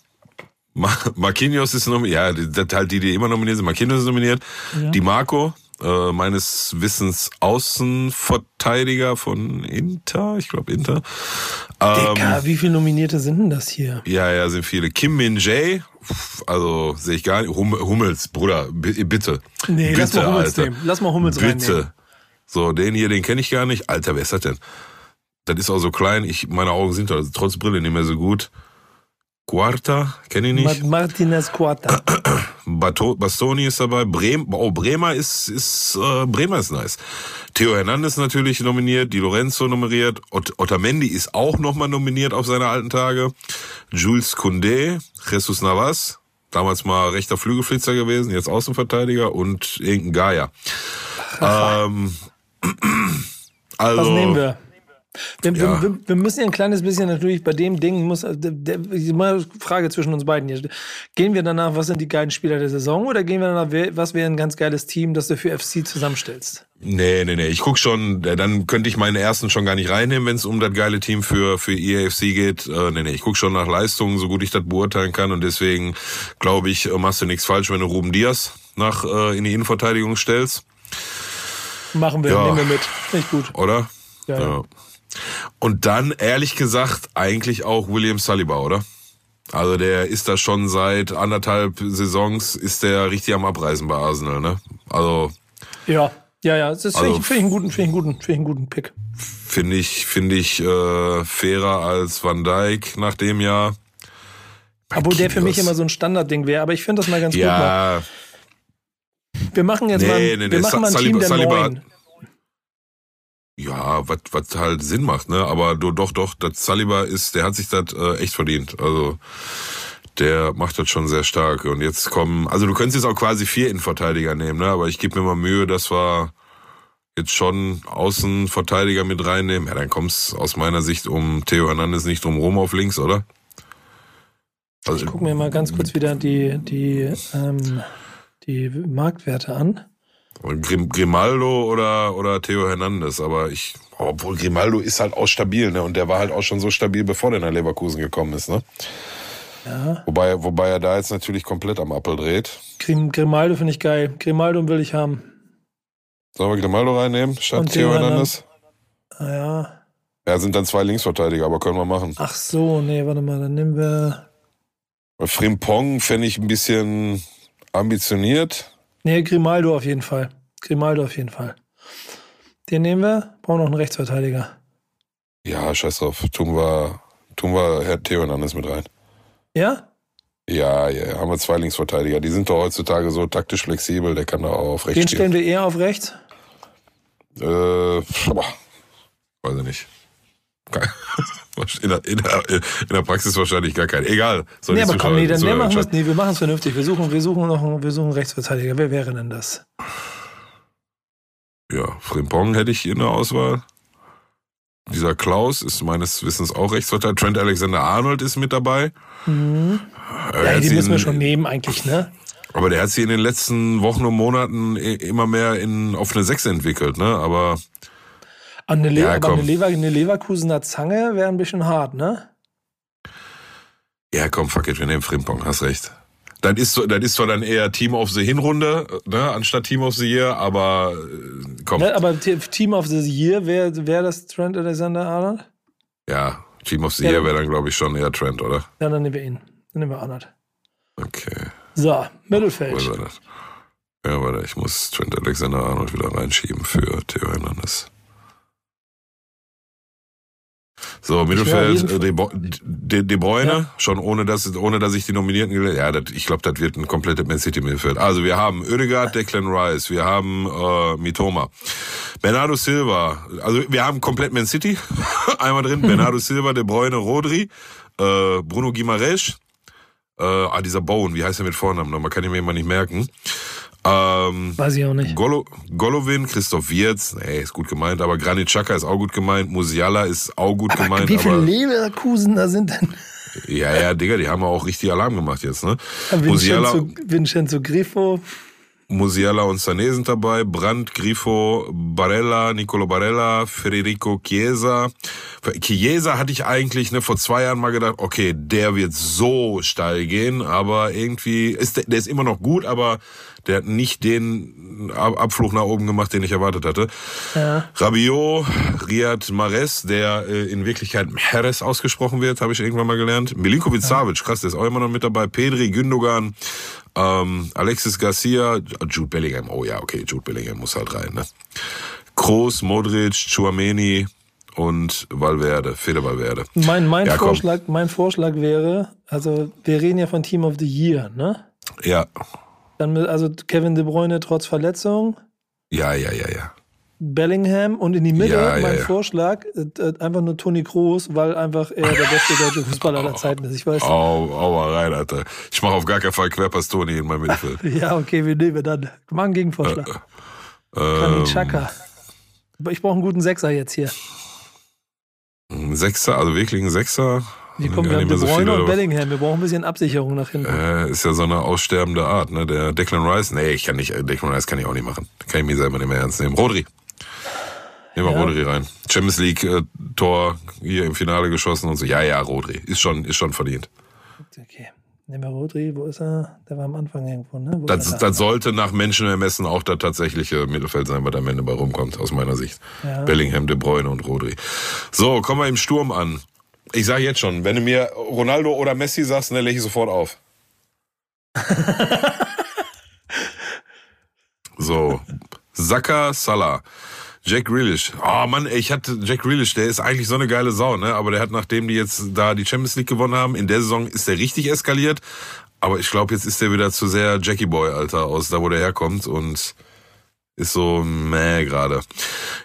Marquinhos ist nominiert, ja, die- das halt die, die immer nominiert sind. Marquinhos ist nominiert. Di Marco, äh, meines Wissens Außenverteidiger von Inter, ich glaube Inter. Ähm, Dicker, wie viele Nominierte sind denn das hier? Ja, ja, sind viele. Kim Min Jae, also sehe ich gar nicht. Hum, Hummels, Bruder, bi- bitte. Nee, bitte, lass mal Hummels Alter. nehmen. Lass mal Hummels reinnehmen. Bitte. So, den hier, den kenne ich gar nicht. Alter, wer ist das denn? Das ist auch so klein. Ich, meine Augen sind also trotz Brille nicht mehr so gut. Quarta, kenne ich nicht. Ma- Martinez Quarta. Bastoni ist dabei. Brem, oh, Bremer ist, ist, äh, Bremer ist nice. Theo Hernandez natürlich nominiert, Di Lorenzo nominiert, Ot Otamendi ist auch nochmal nominiert auf seine alten Tage. Jules Koundé, Jesus Navas, damals mal rechter Flügelflitzer gewesen, jetzt Außenverteidiger und irgendein Gaia. ähm, also, Was nehmen wir? Wir, Ja. wir, wir müssen ja ein kleines bisschen natürlich bei dem Ding, muss, äh, der, der, mal Frage zwischen uns beiden hier. Gehen wir danach, was sind die geilen Spieler der Saison oder gehen wir danach, was wäre ein ganz geiles Team, das du für FC zusammenstellst? Nee, nee, nee. Ich guck schon, äh, dann könnte ich meinen ersten schon gar nicht reinnehmen, wenn es um das geile Team für, für EAFC geht. Äh, nee, nee, ich guck schon nach Leistungen, so gut ich das beurteilen kann. Und deswegen glaube ich, äh, machst du nichts falsch, wenn du Ruben Diaz nach äh, in die Innenverteidigung stellst, Machen wir, Ja. nehmen wir mit. Ich gut. oder? Ja, ja. Und dann, ehrlich gesagt, eigentlich auch William Saliba, oder? Also der ist da schon seit anderthalb Saisons, ist der richtig am Abreisen bei Arsenal, ne? Also Ja, ja, ja. Das ist finde Also- ich, finde ich einen guten, finde ich einen guten, finde ich einen guten Pick. finde ich, finde ich äh, fairer als Van Dijk nach dem Jahr. Obwohl der für mich immer so ein Standardding wäre, aber ich finde das mal ganz gut. Mal. Ja, Wir machen jetzt Nee, mal, nee, wir nee, machen mal ein Saliba- Team der Saliba- Neuen. Ja, was was halt Sinn macht, ne? Aber du, doch, doch, das Saliba ist, der hat sich das äh, echt verdient. Also der macht das schon sehr stark. Und jetzt kommen, also du könntest jetzt auch quasi vier Innenverteidiger nehmen, ne? Aber ich gebe mir mal Mühe, dass wir jetzt schon Außenverteidiger mit reinnehmen. Ja, dann kommt's aus meiner Sicht um Theo Hernandez nicht drum rum auf links, oder? Also, Ich gucke mir mal ganz kurz wieder die, die, ähm, die Marktwerte an. Grim, Grimaldo oder, oder Theo Hernandez, aber ich, obwohl Grimaldo ist halt auch stabil, ne? Und der war halt auch schon so stabil, bevor der nach Leverkusen gekommen ist, ne? Ja. Wobei, wobei er da jetzt natürlich komplett am Appel dreht. Grim, Grimaldo finde ich geil. Grimaldo will ich haben. Sollen wir Grimaldo reinnehmen, statt Und Theo Hernandez? Ah, ja. Ja, sind dann zwei Linksverteidiger, aber können wir machen. Ach so, nee, warte mal, dann nehmen wir. Frimpong fände ich ein bisschen ambitioniert. Nee, Grimaldo auf jeden Fall. Grimaldo auf jeden Fall. Den nehmen wir. Brauchen noch einen Rechtsverteidiger. Ja, scheiß drauf. Tun wir, tun wir Herr Theo Hernandez mit rein. Ja? Ja, ja, haben wir zwei Linksverteidiger. Die sind doch heutzutage so taktisch flexibel, der kann da auch auf rechts Den stellen wir eher auf rechts. Äh, boah, weiß ich nicht. In der, in, der, in der Praxis wahrscheinlich gar kein. Egal. Soll nee, aber komm, nee, dann nee, machen wir es. Nee, wir machen es vernünftig. Wir suchen, wir suchen noch einen, wir suchen einen Rechtsverteidiger. Wer wäre denn das? Ja, Frimpong hätte ich in der Auswahl. Dieser Klaus ist meines Wissens auch Rechtsverteidiger. Trent Alexander-Arnold ist mit dabei. Mhm. Ja, die müssen wir schon nehmen eigentlich, ne? Aber der hat sie in den letzten Wochen und Monaten immer mehr in, auf eine Sechs entwickelt, ne? Aber Aber eine, Le Ja, aber eine, Lever eine Leverkusener Zange wäre ein bisschen hart, ne? ja, komm, fuck it, wir nehmen Frimpong, hast recht. Das ist, das ist zwar dann eher Team of the Hinrunde, ne, anstatt Team of the Year, aber äh, komm, ne? Aber Team of the Year wäre wär das Trent Alexander-Arnold? ja, Team of the Ja. Year wäre dann, glaube ich, schon eher Trent, oder? Ja, dann nehmen wir ihn. Dann nehmen wir Arnold. Okay, So, Mittelfeld. Ja, warte, ich muss Trent Alexander-Arnold wieder reinschieben für Theo Hernandez. So, Mittelfeld, äh, De, De, De Bruyne, Ja. schon ohne dass, ohne dass ich die Nominierten gelesen Ja, das, ich glaube, das wird ein komplettes Man City Mittelfeld. Also, wir haben Oedegaard, Declan Rice, wir haben äh, Mitoma, Bernardo Silva, also wir haben komplett Man City, einmal drin, Bernardo Silva, De Bruyne, Rodri, äh, Bruno Guimaraes, äh, ah, dieser Bowen, wie heißt er mit Vornamen? noch? Man kann ihn mir immer nicht merken. Ähm, Weiß ich auch nicht. Golo, Golovin, Christoph Wirz, nee, ist gut gemeint, aber Granit Xhaka ist auch gut gemeint, Musiala ist auch gut gemeint, Wie viele aber Leverkusen da sind denn? ja, ja, Digga, die haben auch richtig Alarm gemacht jetzt, ne? Musiala, Vincenzo, Vincenzo Grifo. Musiala und Sané sind dabei, Brandt, Grifo, Barella, Nicolo Barella, Federico Chiesa. Chiesa hatte ich eigentlich ne, vor zwei Jahren mal gedacht, okay, der wird so steil gehen, aber irgendwie ist der, der ist immer noch gut, aber der hat nicht den Ab- Abflug nach oben gemacht, den ich erwartet hatte. Ja. Rabiot, Riyad Mahrez, der äh, in Wirklichkeit Mahrez ausgesprochen wird, habe ich irgendwann mal gelernt. Milinkovic Savic, krass, der ist auch immer noch mit dabei. Pedri, Gündogan, ähm, Alexis Garcia, Jude Bellingham. Oh ja, okay, Jude Bellingham muss halt rein. Ne? Kroos, Modric, Chouameni und Valverde, Fede Valverde. Mein, mein, Ja. Vorschlag, mein Vorschlag wäre, also wir reden ja von Team of the Year, ne? Ja, Dann also Kevin De Bruyne trotz Verletzung, ja, ja, ja, ja. Bellingham und in die Mitte Ja, mein ja. Vorschlag, äh, äh, einfach nur Toni Kroos, weil einfach er der beste deutsche Fußballer aller Zeiten ist. Ich weiß. Au, aua rein, Alter. Ich mache auf gar keinen Fall Querpass Toni in meinem Mittelfeld. Ja, okay, wir nehmen dann. Mach einen Gegenvorschlag. Ähm, Granit Xhaka. Aber Ich brauche einen guten Sechser jetzt hier. ein Sechser, also wirklich ein Sechser. Hier kommen wir nicht De so Bruyne viele, und Bellingham. Wir brauchen ein bisschen Absicherung nach hinten. Äh, ist ja so eine aussterbende Art, ne? Der Declan Rice, nee, ich kann nicht, äh, Declan Rice kann ich auch nicht machen. Kann ich mir selber nicht mehr ernst nehmen. Rodri. Nehmen wir Ja. Rodri rein. Champions League äh, Tor hier im Finale geschossen und so. Ja, ja, Rodri. Ist schon, ist schon verdient. Okay. Nehmen wir Rodri. Wo ist er? Der war am Anfang irgendwo, ne? Wo Das, das sollte nach Menschenermessen auch das tatsächliche Mittelfeld sein, was am Ende bei rumkommt, aus meiner Sicht. Ja. Bellingham, De Bruyne und Rodri. So, kommen wir im Sturm an. Ich sage jetzt schon, wenn du mir Ronaldo oder Messi sagst, dann lege ich sofort auf. so, Saka, Salah. Jack Grealish. Oh Mann, ich hatte Jack Grealish, der ist eigentlich so eine geile Sau, ne? Aber der hat, nachdem die jetzt da die Champions League gewonnen haben, in der Saison ist der richtig eskaliert. Aber ich glaube, jetzt ist der wieder zu sehr Jackie Boy, Alter, aus da, wo der herkommt und ist so meh gerade.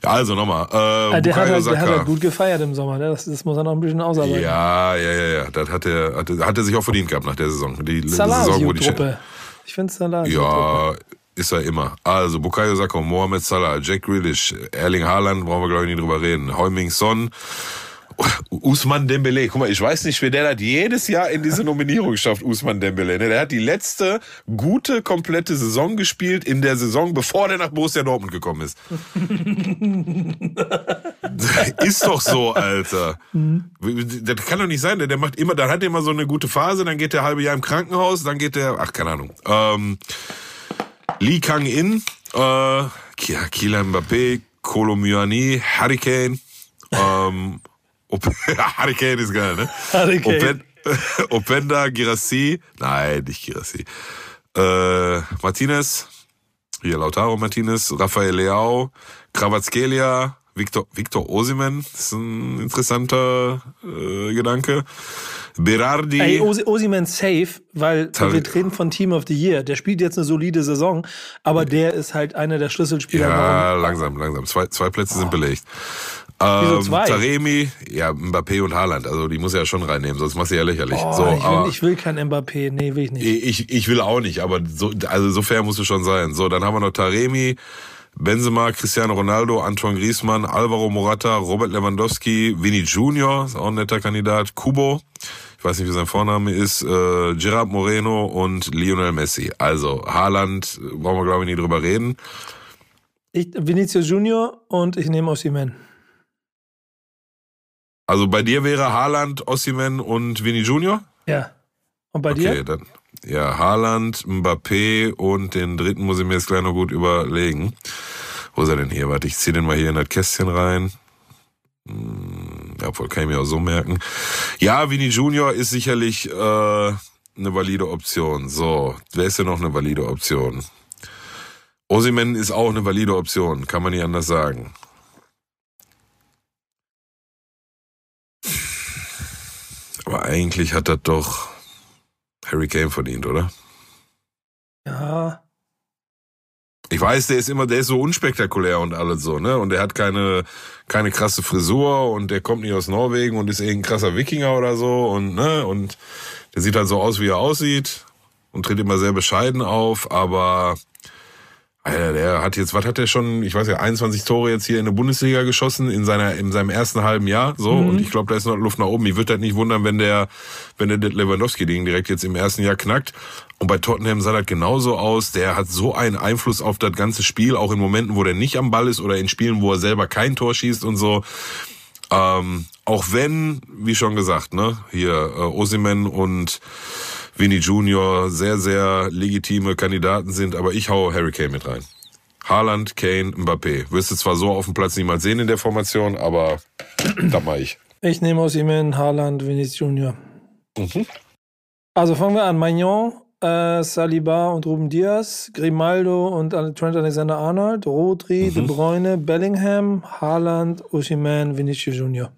Ja, also nochmal. Äh, Ah, der, hat halt, der hat halt gut gefeiert im Sommer. Ne? Das, das muss er noch ein bisschen ausarbeiten. Ja, ja, ja, ja. Das hat er, hat, hat er sich auch verdient gehabt nach der Saison. Die Salah Saison, wo die Truppe. Ich finde Salah. Ja, ist er immer. Also, Bukayo Saka, Mohamed Salah, Jack Grealish, Erling Haaland, brauchen wir glaube ich nicht drüber reden. Heuming Son, Usman Dembele. Guck mal, ich weiß nicht, wer der das jedes Jahr in diese Nominierung schafft, Usman Dembele. Ne? Der hat die letzte gute, komplette Saison gespielt in der Saison, bevor der nach Borussia Dortmund gekommen ist. ist doch so, Alter. Das kann doch nicht sein. Der, der macht immer, dann hat er immer so eine gute Phase, dann geht der halbe Jahr im Krankenhaus, dann geht der, ach, keine Ahnung. Ähm, Lee Kang-in, äh, Kylian Mbappé, Kolo Muani, Hurricane, ähm, Hurricane ist geil, ne? Hurricane. Open Openda, Girassi, nein, nicht Girassi, äh, Martinez, hier Lautaro Martinez, Rafael Leao, Kravatskelia, Victor, Victor Osimen, das ist ein interessanter äh, Gedanke. Berardi. Ey, Osi, Osiman safe, weil Tar- wir reden von Team of the Year. Der spielt jetzt eine solide Saison, aber der ist halt einer der Schlüsselspieler. Ja, warum- langsam, langsam. Zwei, zwei Plätze sind belegt. Wieso Ähm, zwei? Taremi, ja, Mbappé und Haaland. Also die muss er ja schon reinnehmen, sonst machst du ja lächerlich. Oh, so, ich, will, ich will kein Mbappé. Nee, will ich nicht. ich, ich will auch nicht, aber so, also so fair muss es schon sein. So, dann haben wir noch Taremi, Benzema, Cristiano Ronaldo, Antoine Griezmann, Alvaro Morata, Robert Lewandowski, Vinny Junior, ist auch ein netter Kandidat, Kubo, ich weiß nicht, wie sein Vorname ist, äh, Gerard Moreno und Lionel Messi. Also Haaland, äh, brauchen wir glaube ich nie drüber reden. Ich, Vinicius Junior und ich nehme Osimhen. Also bei dir wäre Haaland, Ossiman und Vinny Junior? Ja. Und bei Okay, dir? dann. Ja, Haaland, Mbappé und den dritten muss ich mir jetzt gleich noch gut überlegen. Wo ist er denn hier? Warte, ich zieh den mal hier in das Kästchen rein. Hm, Ja, obwohl kann ich mir auch so merken. Ja, Vinny Junior ist sicherlich äh, eine valide Option. So, wer ist denn noch eine valide Option? Osimen ist auch eine valide Option, kann man nicht anders sagen. Aber eigentlich hat das doch Harry Kane verdient, oder? Ja, Ich weiß, der ist immer, der ist so unspektakulär und alles so, ne? Und der hat keine, keine krasse Frisur und der kommt nicht aus Norwegen und ist irgendein krasser Wikinger oder so und, ne? Und der sieht halt so aus, wie er aussieht und tritt immer sehr bescheiden auf, aber, Alter, der hat jetzt, was hat der schon, ich weiß ja, 21 Tore jetzt hier in der Bundesliga geschossen in seiner, in seinem ersten halben Jahr, so. Und ich glaube, da ist noch Luft nach oben. Ich würde das nicht wundern, wenn der, wenn der das Lewandowski-Ding direkt jetzt im ersten Jahr knackt. Und bei Tottenham sah das genauso aus. Der hat so einen Einfluss auf das ganze Spiel, auch in Momenten, wo der nicht am Ball ist oder in Spielen, wo er selber kein Tor schießt und so. Ähm, auch wenn, wie schon gesagt, ne, hier äh, Osimen und Vinny Junior sehr, sehr legitime Kandidaten sind, aber ich hau Harry Kane mit rein. Haaland, Kane, Mbappé. Wirst du zwar so auf dem Platz niemals sehen in der Formation, aber das mach ich. ich nehme aus Imen, Haaland, Vinicius Junior. Mhm. Also fangen wir an. Magnon, äh, Saliba und Ruben Diaz, Grimaldo und Trent Alexander-Arnold, Rodri, De Bruyne, Bellingham, Haaland, Osimhen, Vinicius Junior.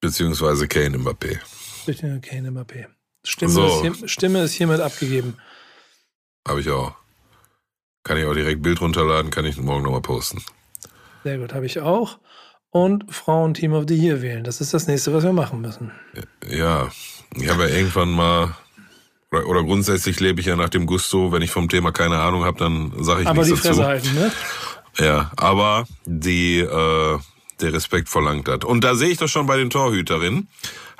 Beziehungsweise Kane, Mbappé. Bitte keine Mbappé. Stimme, So. ist hier, Stimme ist hiermit abgegeben. Habe ich auch. Kann ich auch direkt Bild runterladen, kann ich morgen nochmal posten. Sehr gut, habe ich auch. Und Frauen-Team of the Year wählen. Das ist das nächste, was wir machen müssen. Ja, ich habe ja irgendwann mal, oder, grundsätzlich lebe ich ja nach dem Gusto, wenn ich vom Thema keine Ahnung habe, dann sage ich Aber die nichts Fresse dazu. halten, ne? Ja, aber die, äh, der Respekt verlangt hat. Und da sehe ich doch schon bei den Torhüterinnen.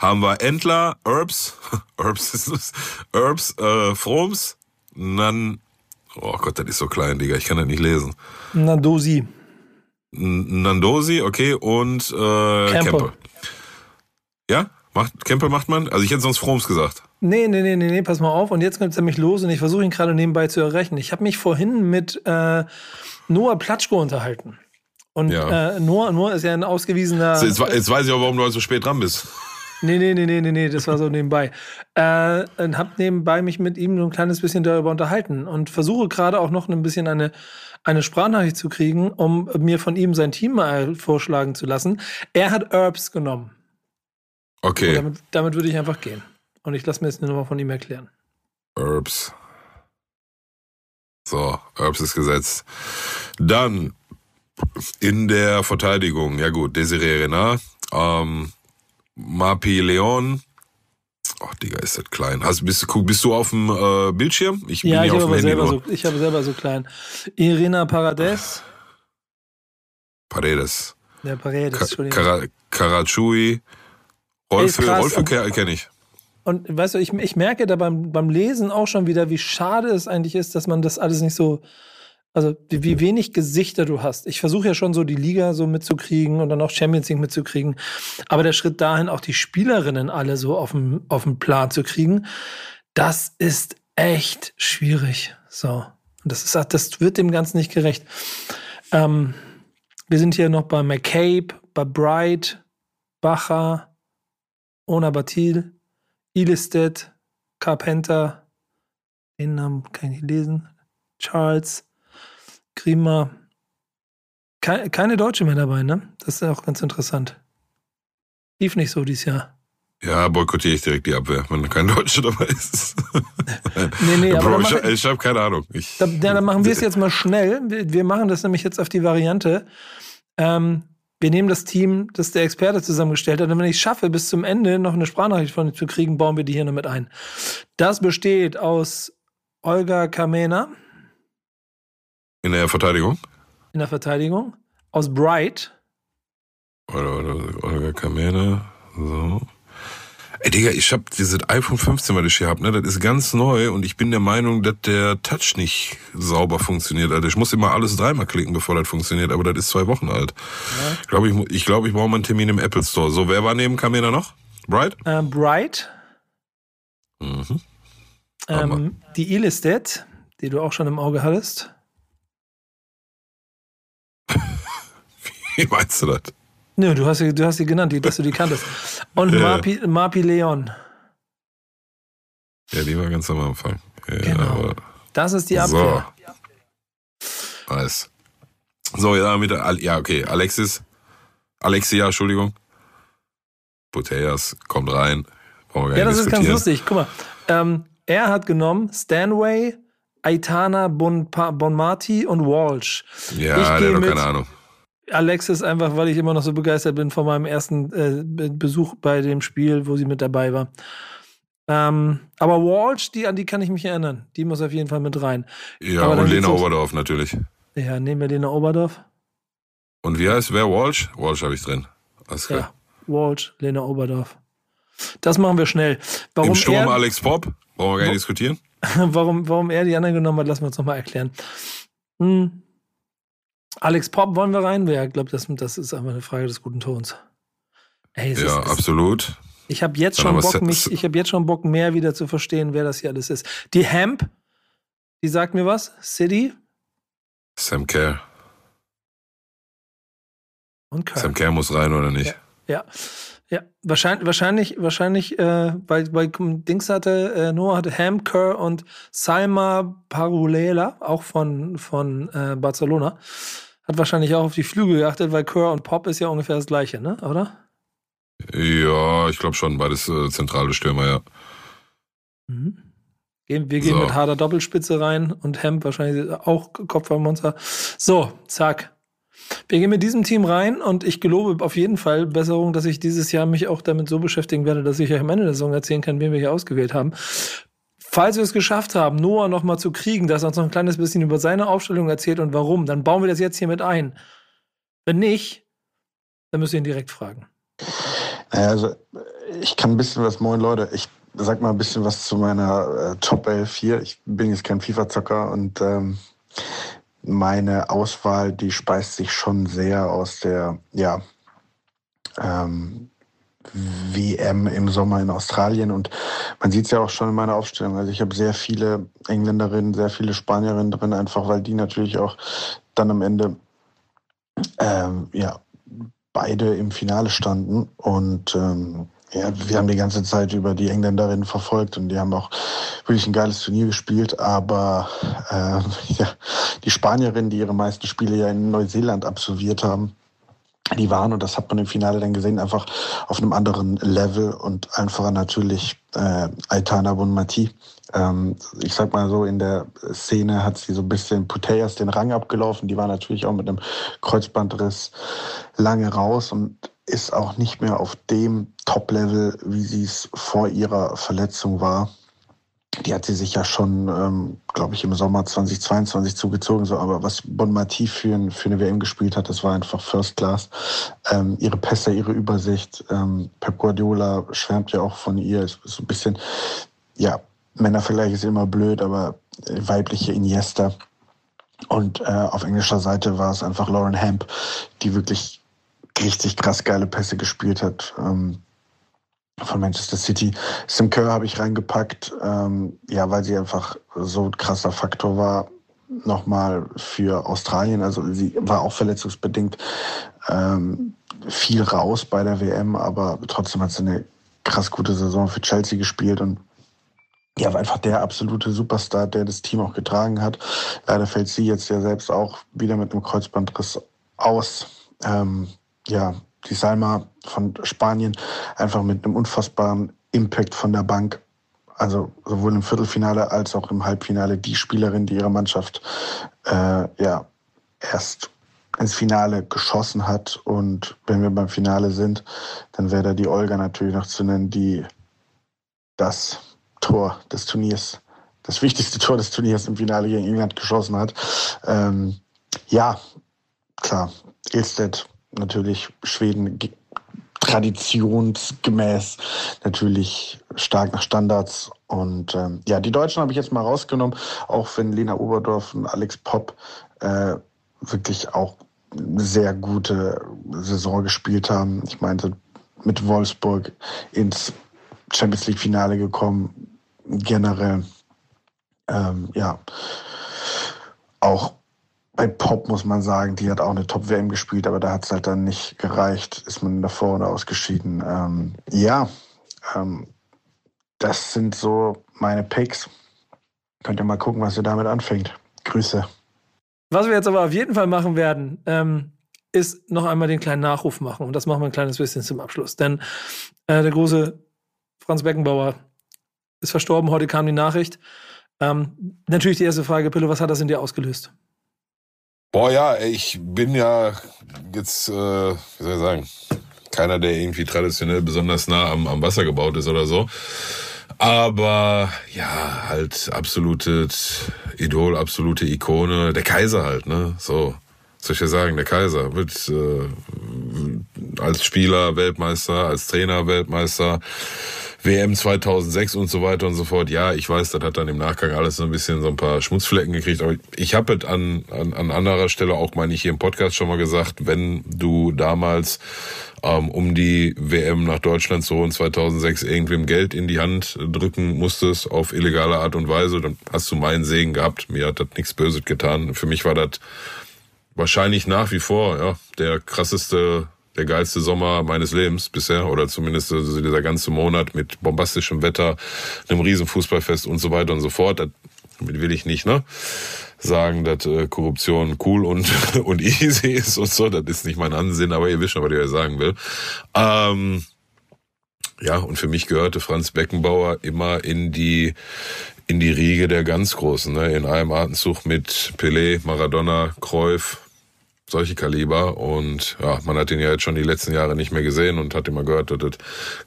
Haben wir Entler, Herbs, Herbs ist es, Herbs, äh, Froms, Nan, oh Gott, das ist so klein, Digga, ich kann das nicht lesen. Nadosi. N- Nandosi, okay, und äh, Campbell. Campbell. Ja? Macht, Campbell macht man? Also ich hätte sonst Froms gesagt. Nee, nee, nee, nee, nee, pass mal auf. Und jetzt kommt es nämlich los und ich versuche ihn gerade nebenbei zu erreichen. Ich habe mich vorhin mit äh, Noah Platschko unterhalten. Und Ja. äh, Noah, Noah ist ja ein ausgewiesener. Jetzt, jetzt weiß ich auch, warum du heute so spät dran bist. Nee, nee, nee, nee, nee, nee, das war so nebenbei. Äh, und hab nebenbei mich mit ihm so ein kleines bisschen darüber unterhalten und versuche gerade auch noch ein bisschen eine, eine Sprachnachricht zu kriegen, um mir von ihm sein Team mal vorschlagen zu lassen. Er hat Herbs genommen. Und Okay, damit, damit würde ich einfach gehen. Und ich lasse mir jetzt nur noch mal von ihm erklären. Herbs. So, Herbs ist gesetzt. Dann in der Verteidigung, ja gut, Desiree Renard, ähm, Mapi Leon. Ach, Digga, ist das klein. Hast, bist, du- bist du auf dem äh, Bildschirm? Ich Ja, bin ich hier habe auf dem Handy so, ich habe selber so klein. Irina Parades. Paredes. Der Paredes, Ka Karachui. Rolfe, Rolfe kenne ich. Und weißt du, ich, ich merke da beim, beim Lesen auch schon wieder, wie schade es eigentlich ist, dass man das alles nicht so, also wie, wenig Gesichter du hast. Ich versuche ja schon so die Liga so mitzukriegen und dann auch Champions League mitzukriegen. Aber der Schritt dahin, auch die Spielerinnen alle so auf dem, auf dem Plan zu kriegen, das ist echt schwierig. So. Und das ist, das wird dem Ganzen nicht gerecht. Ähm, wir sind hier noch bei McCabe, bei Bright, Bacher, Ona Batil, Ilestedt, Carpenter, den Namen kann ich nicht lesen, Charles, Grima. Keine, keine Deutsche mehr dabei, ne? Das ist auch ganz interessant. Lief nicht so dieses Jahr. Ja, boykottiere ich direkt die Abwehr, wenn kein Deutscher dabei ist. Nee, nee, aber Bro, ich, ich habe keine Ahnung. Ich, Da, ja, dann machen wir es jetzt mal schnell. Wir, wir machen das nämlich jetzt auf die Variante. Ähm, wir nehmen das Team, das der Experte zusammengestellt hat. Und wenn ich es schaffe, bis zum Ende noch eine Sprachnachricht von zu kriegen, bauen wir die hier noch mit ein. Das besteht aus Olga Kamena In der Verteidigung? in der Verteidigung, aus Bright, Oder, oder Olga Kamene. So. Ey, Digga, ich hab dieses iPhone 15, was ich hier hab, ne, das ist ganz neu und ich bin der Meinung, dass der Touch nicht sauber funktioniert, Alter. Ich muss immer alles dreimal klicken, bevor das funktioniert, aber das ist zwei Wochen alt. Ich glaube, ich, ich, glaub, ich brauche mal einen Termin im Apple Store. So, wer war neben Kamena noch? Bright? äh, Bright, Mhm. Ähm, die Ilestedt, die du auch schon im Auge hattest. Wie meinst du das? Nö, du hast sie, du hast sie genannt, die, dass du die kanntest. Und. Marpi, Marpi Leon. Ja, die war ganz am Anfang. Ja, Genau. Das ist die Abwehr. So. Nice. So, ja, mit der, ja, okay, Alexis, Alexia, Entschuldigung. Putellas kommt rein. ja, das ist ganz lustig. Guck mal, ähm, er hat genommen Stanway, Aitana bon, Bonmati und Walsh. Ja, der hat doch keine Ahnung. Alexis einfach, weil ich immer noch so begeistert bin von meinem ersten äh, Besuch bei dem Spiel, wo sie mit dabei war. Ähm, aber Walsh, die, an die kann ich mich erinnern. Die muss auf jeden Fall mit rein. Ja, und Lena Oberdorf natürlich. Ja, nehmen wir Lena Oberdorf. Und wie heißt wer? Walsh? Walsh habe ich drin. Alles klar. Ja, Walsh, Lena Oberdorf. Das machen wir schnell. Warum Im Sturm er, Alex Pop? Brauchen wir gar nicht diskutieren. warum, warum er die anderen genommen hat, lassen wir uns nochmal erklären. Hm. Alex Pop wollen wir rein? Ja, ich glaube, das, das ist einfach eine Frage des guten Tons. Ey, ja, ist, absolut. Ich habe jetzt schon Bock, mich, ich habe jetzt schon Bock, mehr wieder zu verstehen, wer das hier alles ist. Die Hemp, die sagt mir was? City? Sam Kerr. Und Kerr. Sam Kerr muss rein, oder nicht? Ja. ja. Ja, wahrscheinlich, wahrscheinlich, wahrscheinlich, äh, weil, weil Dings hatte, äh, Noah hatte Ham Kerr und Salma Parulela, auch von, von äh, Barcelona, hat wahrscheinlich auch auf die Flügel geachtet, weil Kerr und Pop ist ja ungefähr das gleiche, ne? Oder? Ja, ich glaube schon, beides äh, zentrale Stürmer, ja. Mhm. wir gehen so. mit harter Doppelspitze rein und Hemp wahrscheinlich auch Kopfballmonster. So, zack. Wir gehen mit diesem Team rein und ich gelobe auf jeden Fall Besserung, dass ich dieses Jahr mich auch damit so beschäftigen werde, dass ich euch am Ende der Saison erzählen kann, wen wir hier ausgewählt haben. Falls wir es geschafft haben, Noah noch mal zu kriegen, dass er uns noch ein kleines bisschen über seine Aufstellung erzählt und warum, dann bauen wir das jetzt hier mit ein. Wenn nicht, dann müsst ihr ihn direkt fragen. Also, ich kann ein bisschen was, moin Leute, ich sag mal ein bisschen was zu meiner äh, Top 11 hier. Ich bin jetzt kein FIFA-Zocker und ähm, meine Auswahl, die speist sich schon sehr aus der, ja, ähm, WM im Sommer in Australien und man sieht es ja auch schon in meiner Aufstellung. Also ich habe sehr viele Engländerinnen, sehr viele Spanierinnen drin, einfach weil die natürlich auch dann am Ende ähm, ja beide im Finale standen und ähm, ja, wir haben die ganze Zeit über die Engländerinnen verfolgt und die haben auch wirklich ein geiles Turnier gespielt. Aber äh, ja, die Spanierinnen, die ihre meisten Spiele ja in Neuseeland absolviert haben, die waren, und das hat man im Finale dann gesehen, einfach auf einem anderen Level und einfach natürlich äh, Aitana Bonmati. Ähm, ich sag mal so, in der Szene hat sie so ein bisschen Putellas den Rang abgelaufen. Die war natürlich auch mit einem Kreuzbandriss lange raus und ist auch nicht mehr auf dem Top-Level, wie sie es vor ihrer Verletzung war. Die hat sie sich ja schon, ähm, glaube ich, im Sommer 2022 zugezogen. So, aber was Bon Mati für, für eine WM gespielt hat, das war einfach First Class. Ähm, ihre Pässe, ihre Übersicht. Ähm, Pep Guardiola schwärmt ja auch von ihr. Ist so ein bisschen, ja, Männervergleich ist immer blöd, aber weibliche Iniesta. Und äh, auf englischer Seite war es einfach Lauren Hemp, die wirklich richtig krass geile Pässe gespielt hat. Ähm, von Manchester City. Sim Kerr habe ich reingepackt, ähm, ja, weil sie einfach so ein krasser Faktor war. Nochmal für Australien, also sie war auch verletzungsbedingt ähm, viel raus bei der WM, aber trotzdem hat sie eine krass gute Saison für Chelsea gespielt und ja, war einfach der absolute Superstar, der das Team auch getragen hat. Leider fällt sie jetzt ja selbst auch wieder mit einem Kreuzbandriss aus. Ähm, ja, die Salma von Spanien einfach mit einem unfassbaren Impact von der Bank. Also sowohl im Viertelfinale als auch im Halbfinale die Spielerin, die ihre Mannschaft äh, ja erst ins Finale geschossen hat. Und wenn wir beim Finale sind, dann wäre da die Olga natürlich noch zu nennen, die das Tor des Turniers, das wichtigste Tor des Turniers im Finale gegen England geschossen hat. Ähm, ja, klar, Ilstedt natürlich Schweden traditionsgemäß natürlich stark nach Standards. Und ähm, ja, die Deutschen habe ich jetzt mal rausgenommen, auch wenn Lena Oberdorf und Alex Popp äh, wirklich auch eine sehr gute Saison gespielt haben. Ich meinte, mit Wolfsburg ins Champions League-Finale gekommen. Generell, ähm, ja, auch bei Pop muss man sagen, die hat auch eine Top-WM gespielt, aber da hat es halt dann nicht gereicht, ist man davor oder ausgeschieden. Ähm, ja, ähm, das sind so meine Picks. Könnt ihr mal gucken, was ihr damit anfängt. Grüße. Was wir jetzt aber auf jeden Fall machen werden, ähm, ist noch einmal den kleinen Nachruf machen. Und das machen wir ein kleines bisschen zum Abschluss. Denn äh, der große Franz Beckenbauer ist verstorben. Heute kam die Nachricht. Ähm, natürlich die erste Frage, Pille, was hat das in dir ausgelöst? Boah, ja, ich bin ja jetzt, äh, wie soll ich sagen, keiner, der irgendwie traditionell besonders nah am, am Wasser gebaut ist oder so. Aber ja, halt absolutes Idol, absolute Ikone. Der Kaiser halt, ne? So, soll ich ja sagen, der Kaiser mit äh, als Spieler Weltmeister, als Trainer Weltmeister. WM 2006 und so weiter und so fort. Ja, ich weiß, das hat dann im Nachgang alles so ein bisschen so ein paar Schmutzflecken gekriegt. Aber ich habe es an, an, an anderer Stelle auch, meine ich, hier im Podcast schon mal gesagt, wenn du damals ähm, um die WM nach Deutschland zu holen 2006 irgendwem Geld in die Hand drücken musstest auf illegale Art und Weise, dann hast du meinen Segen gehabt. Mir hat das nichts Böses getan. Für mich war das wahrscheinlich nach wie vor ja der krasseste der geilste Sommer meines Lebens bisher oder zumindest also dieser ganze Monat mit bombastischem Wetter, einem riesen Fußballfest und so weiter und so fort. Damit will ich nicht ne sagen, dass äh, Korruption cool und und easy ist und so. Das ist nicht mein Ansinn, aber ihr wisst schon, was ich sagen will. Ähm, ja, und für mich gehörte Franz Beckenbauer immer in die in die Riege der ganz Großen, ne? in einem Atemzug mit Pelé, Maradona, Cruyff, solche Kaliber. Und ja, man hat ihn ja jetzt schon die letzten Jahre nicht mehr gesehen und hat immer gehört, dass es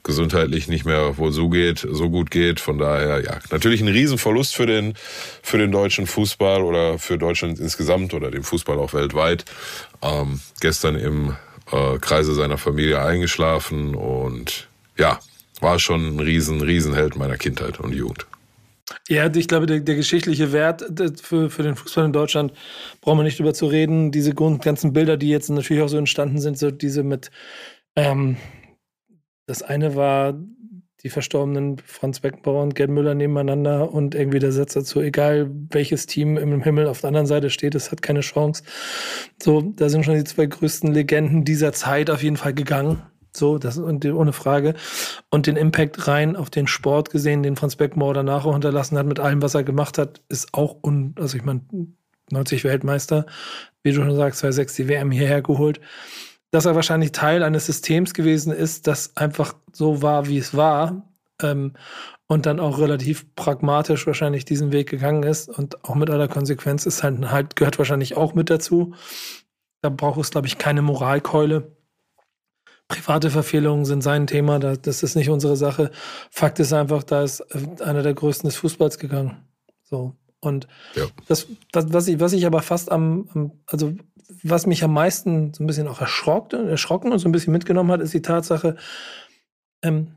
gesundheitlich nicht mehr wohl so geht, so gut geht. Von daher, ja, natürlich ein Riesenverlust für den, für den deutschen Fußball oder für Deutschland insgesamt oder den Fußball auch weltweit. Ähm, gestern im äh, Kreise seiner Familie eingeschlafen und ja, war schon ein riesen, Riesenheld meiner Kindheit und Jugend. Ja, ich glaube, der, der geschichtliche Wert für, für den Fußball in Deutschland brauchen wir nicht drüber zu reden. Diese ganzen Bilder, die jetzt natürlich auch so entstanden sind, so diese mit, ähm, das eine war die verstorbenen Franz Beckenbauer und Gerd Müller nebeneinander und irgendwie der Satz dazu, egal welches Team im Himmel auf der anderen Seite steht, es hat keine Chance. So, da sind schon die zwei größten Legenden dieser Zeit auf jeden Fall gegangen. So, das und ohne Frage. Und den Impact rein auf den Sport gesehen, den Franz Beckenbauer danach auch hinterlassen hat mit allem, was er gemacht hat, ist auch un, also ich meine, 90 Weltmeister, wie du schon sagst, 2006 die WM hierher geholt. Dass er wahrscheinlich Teil eines Systems gewesen ist, das einfach so war, wie es war. Ähm, und dann auch relativ pragmatisch wahrscheinlich diesen Weg gegangen ist und auch mit aller Konsequenz ist halt, halt gehört wahrscheinlich auch mit dazu. Da braucht es, glaube ich, keine Moralkeule Private Verfehlungen sind sein Thema, das ist nicht unsere Sache. Fakt ist einfach, da ist äh, einer der größten des Fußballs gegangen. So. Und ja. das, was, was, ich, was ich aber fast am, am, also was mich am meisten so ein bisschen auch erschrocken, erschrocken und so ein bisschen mitgenommen hat, ist die Tatsache, ähm,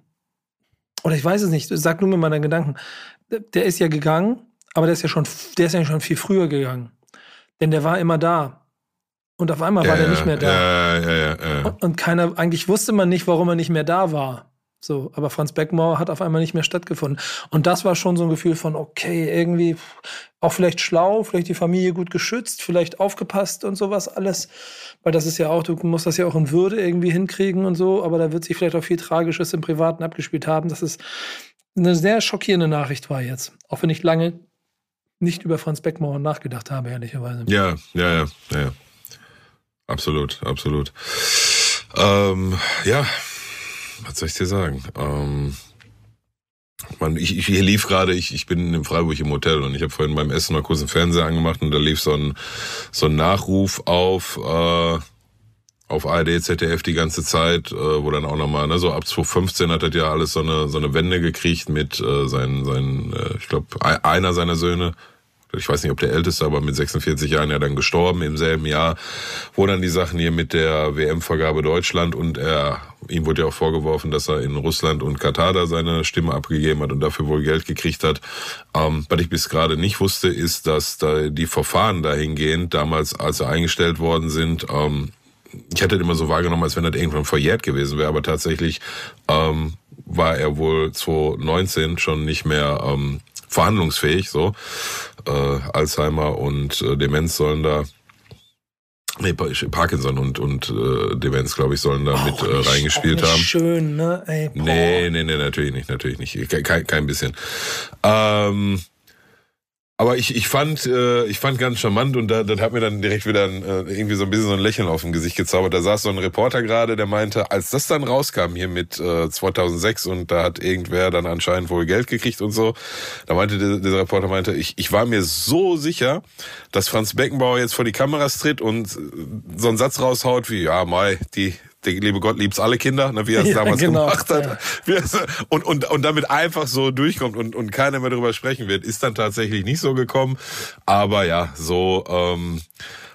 oder ich weiß es nicht, sag nur mir mal deinen Gedanken. Der ist ja gegangen, aber der ist ja schon, der ist ja schon viel früher gegangen. Denn der war immer da. Und auf einmal ja, war der nicht mehr da. Ja, ja, ja, Und, und keiner, eigentlich wusste man nicht, warum er nicht mehr da war. So, aber Franz Beckmauer hat auf einmal nicht mehr stattgefunden. Und das war schon so ein Gefühl von, okay, irgendwie auch vielleicht schlau, vielleicht die Familie gut geschützt, vielleicht aufgepasst und sowas alles. Weil das ist ja auch, du musst das ja auch in Würde irgendwie hinkriegen und so, aber da wird sich vielleicht auch viel Tragisches im Privaten abgespielt haben. Das ist eine sehr schockierende Nachricht war jetzt. Auch wenn ich lange nicht über Franz Beckmauer nachgedacht habe, ehrlicherweise. Ja, ja, ja, ja. Absolut, absolut. Ähm, ja, was soll ich dir sagen? Ähm, man, ich, ich hier lief gerade, ich, ich bin in Freiburg im Hotel und ich habe vorhin beim Essen mal kurz den Fernseher angemacht und da lief so ein, so ein Nachruf auf, äh, auf ARD, ZDF die ganze Zeit, äh, wo dann auch nochmal, ne, so ab 2015 hat er ja alles so eine, so eine Wende gekriegt mit äh, seinen, seinen äh, ich glaube, einer seiner Söhne, ich weiß nicht, ob der älteste, aber mit 46 Jahren ja dann gestorben im selben Jahr, wo dann die Sachen hier mit der WM-Vergabe Deutschland und er, ihm wurde ja auch vorgeworfen, dass er in Russland und Katar da seine Stimme abgegeben hat und dafür wohl Geld gekriegt hat. Ähm, was ich bis gerade nicht wusste, ist, dass da die Verfahren dahingehend damals, als sie eingestellt worden sind, ähm, ich hätte immer so wahrgenommen, als wenn das irgendwann verjährt gewesen wäre, aber tatsächlich ähm, war er wohl 2019 schon nicht mehr ähm, verhandlungsfähig, so. Äh, Alzheimer und äh, Demenz sollen da Nee, Parkinson und, und äh, Demenz, glaube ich, sollen da auch mit äh, reingespielt haben. Schön, ne? Ey, nee, nee, nee, natürlich nicht, natürlich nicht. Kein, kein bisschen. Ähm, Aber ich, ich fand äh, ich fand ganz charmant und da, das hat mir dann direkt wieder ein, äh, irgendwie so ein bisschen so ein Lächeln auf dem Gesicht gezaubert. Da saß so ein Reporter gerade, der meinte, als das dann rauskam hier mit äh, 2006 und da hat irgendwer dann anscheinend wohl Geld gekriegt und so, da meinte der, dieser Reporter meinte, ich, ich war mir so sicher, dass Franz Beckenbauer jetzt vor die Kameras tritt und so einen Satz raushaut wie, ja, Mai, die der liebe Gott liebt's alle Kinder, ne, wie er es Ja, damals genau, gemacht hat. ja. Und, und, und damit einfach so durchkommt und, und keiner mehr darüber sprechen wird, ist dann tatsächlich nicht so gekommen. Aber ja, so ähm,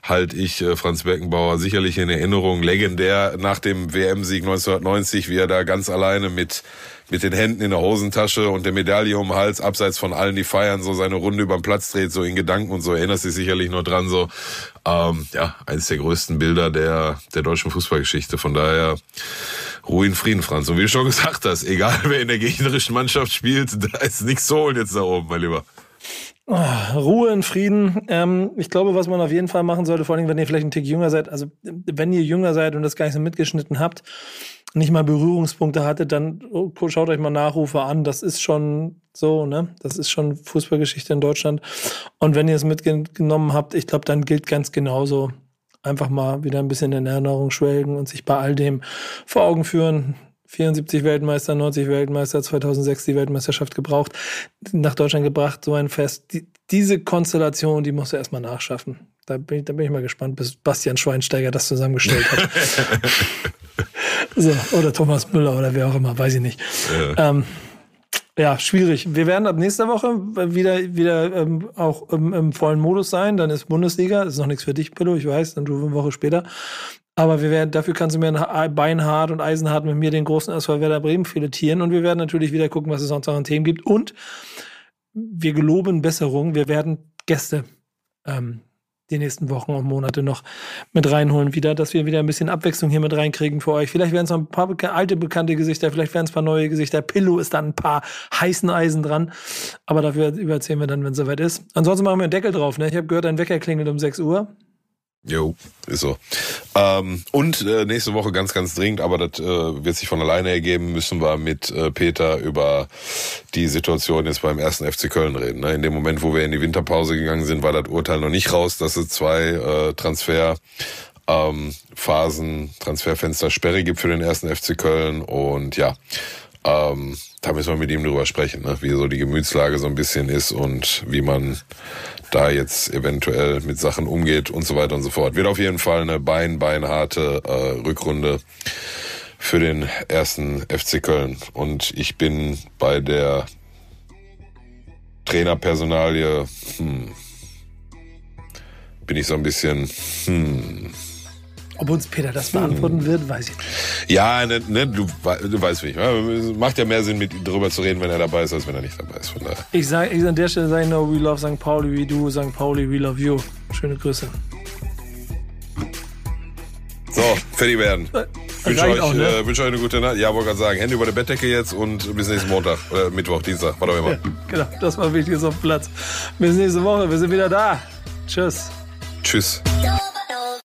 halt ich äh, Franz Beckenbauer sicherlich in Erinnerung, legendär nach dem WM-Sieg 1990, wie er da ganz alleine mit mit den Händen in der Hosentasche und der Medaille um den Hals, abseits von allen, die feiern, so seine Runde über den Platz dreht, so in Gedanken und so, erinnerst dich sicherlich nur dran, so, ähm, ja, eines der größten Bilder der, der deutschen Fußballgeschichte. Von daher, Ruhe in Frieden, Franz. Und wie du schon gesagt hast, egal wer in der gegnerischen Mannschaft spielt, da ist nichts zu holen jetzt da oben, mein Lieber. Ruhe in Frieden. Ähm, ich glaube, was man auf jeden Fall machen sollte, vor allem, wenn ihr vielleicht ein Tick jünger seid, also wenn ihr jünger seid und das gar nicht so mitgeschnitten habt, nicht mal Berührungspunkte hattet, dann oh, schaut euch mal Nachrufe an. Das ist schon so, ne? Das ist schon Fußballgeschichte in Deutschland. Und wenn ihr es mitgenommen habt, ich glaube, dann gilt ganz genauso. Einfach mal wieder ein bisschen in Erinnerung schwelgen und sich bei all dem vor Augen führen. 74 Weltmeister, 90 Weltmeister, 2006 die Weltmeisterschaft gebraucht, nach Deutschland gebracht, so ein Fest. Die, diese Konstellation, die musst du erstmal nachschaffen. Da bin, ich, da bin ich mal gespannt, bis Bastian Schweinsteiger das zusammengestellt hat. so, oder Thomas Müller oder wer auch immer, weiß ich nicht. Ja. Ähm, ja, schwierig. Wir werden ab nächster Woche wieder, wieder ähm, auch im, im vollen Modus sein. Dann ist Bundesliga. Das ist noch nichts für dich, Pillow, ich weiß, dann du eine Woche später. Aber wir werden, dafür kannst du mir ein beinhart und eisenhart mit mir den großen SV Werder Bremen filetieren. Und wir werden natürlich wieder gucken, was es sonst noch an Themen gibt. Und wir geloben Besserung. Wir werden Gäste ähm, die nächsten Wochen und Monate noch mit reinholen wieder, dass wir wieder ein bisschen Abwechslung hier mit reinkriegen für euch. Vielleicht werden es noch ein paar alte, bekannte Gesichter, vielleicht werden es ein paar neue Gesichter. Pillow ist dann ein paar heißen Eisen dran. Aber dafür erzählen wir dann, wenn es soweit ist. Ansonsten machen wir einen Deckel drauf. Ne? Ich habe gehört, ein Wecker klingelt um 6 Uhr. Jo, ist so. Ähm, und äh, nächste Woche ganz, ganz dringend, aber das äh, wird sich von alleine ergeben, müssen wir mit äh, Peter über die Situation jetzt beim ersten FC Köln reden. Ne? In dem Moment, wo wir in die Winterpause gegangen sind, war das Urteil noch nicht raus, dass es zwei äh, Transfer ähm, Phasen, Transferfenster Sperre gibt für den ersten FC Köln und ja, ähm, da müssen wir mit ihm drüber sprechen, ne? wie so die Gemütslage so ein bisschen ist und wie man da jetzt eventuell mit Sachen umgeht und so weiter und so fort. Wird auf jeden Fall eine bein, beinharte äh, Rückrunde für den ersten FC Köln. Und ich bin bei der Trainerpersonalie, hm, bin ich so ein bisschen, hm, ob uns Peter das beantworten wird, weiß ich nicht. Ja, ne, ne, du, du weißt wie. ich. Macht ja mehr Sinn, mit ihm darüber zu reden, wenn er dabei ist, als wenn er nicht dabei ist. Von daher. Ich sage ich an der Stelle sage ich nur, we love St. Pauli, wie du, St. Pauli, we love you. Schöne Grüße. So, fertig werden. Wünsche euch, auch, ne? äh, wünsch euch eine gute Nacht. Ja, wollte gerade sagen, Hände über der Bettdecke jetzt und bis nächsten Montag. Oder Mittwoch, Dienstag, was auch immer. Ja, genau, das war wichtig auf dem Platz. Bis nächste Woche, wir sind wieder da. Tschüss. Tschüss.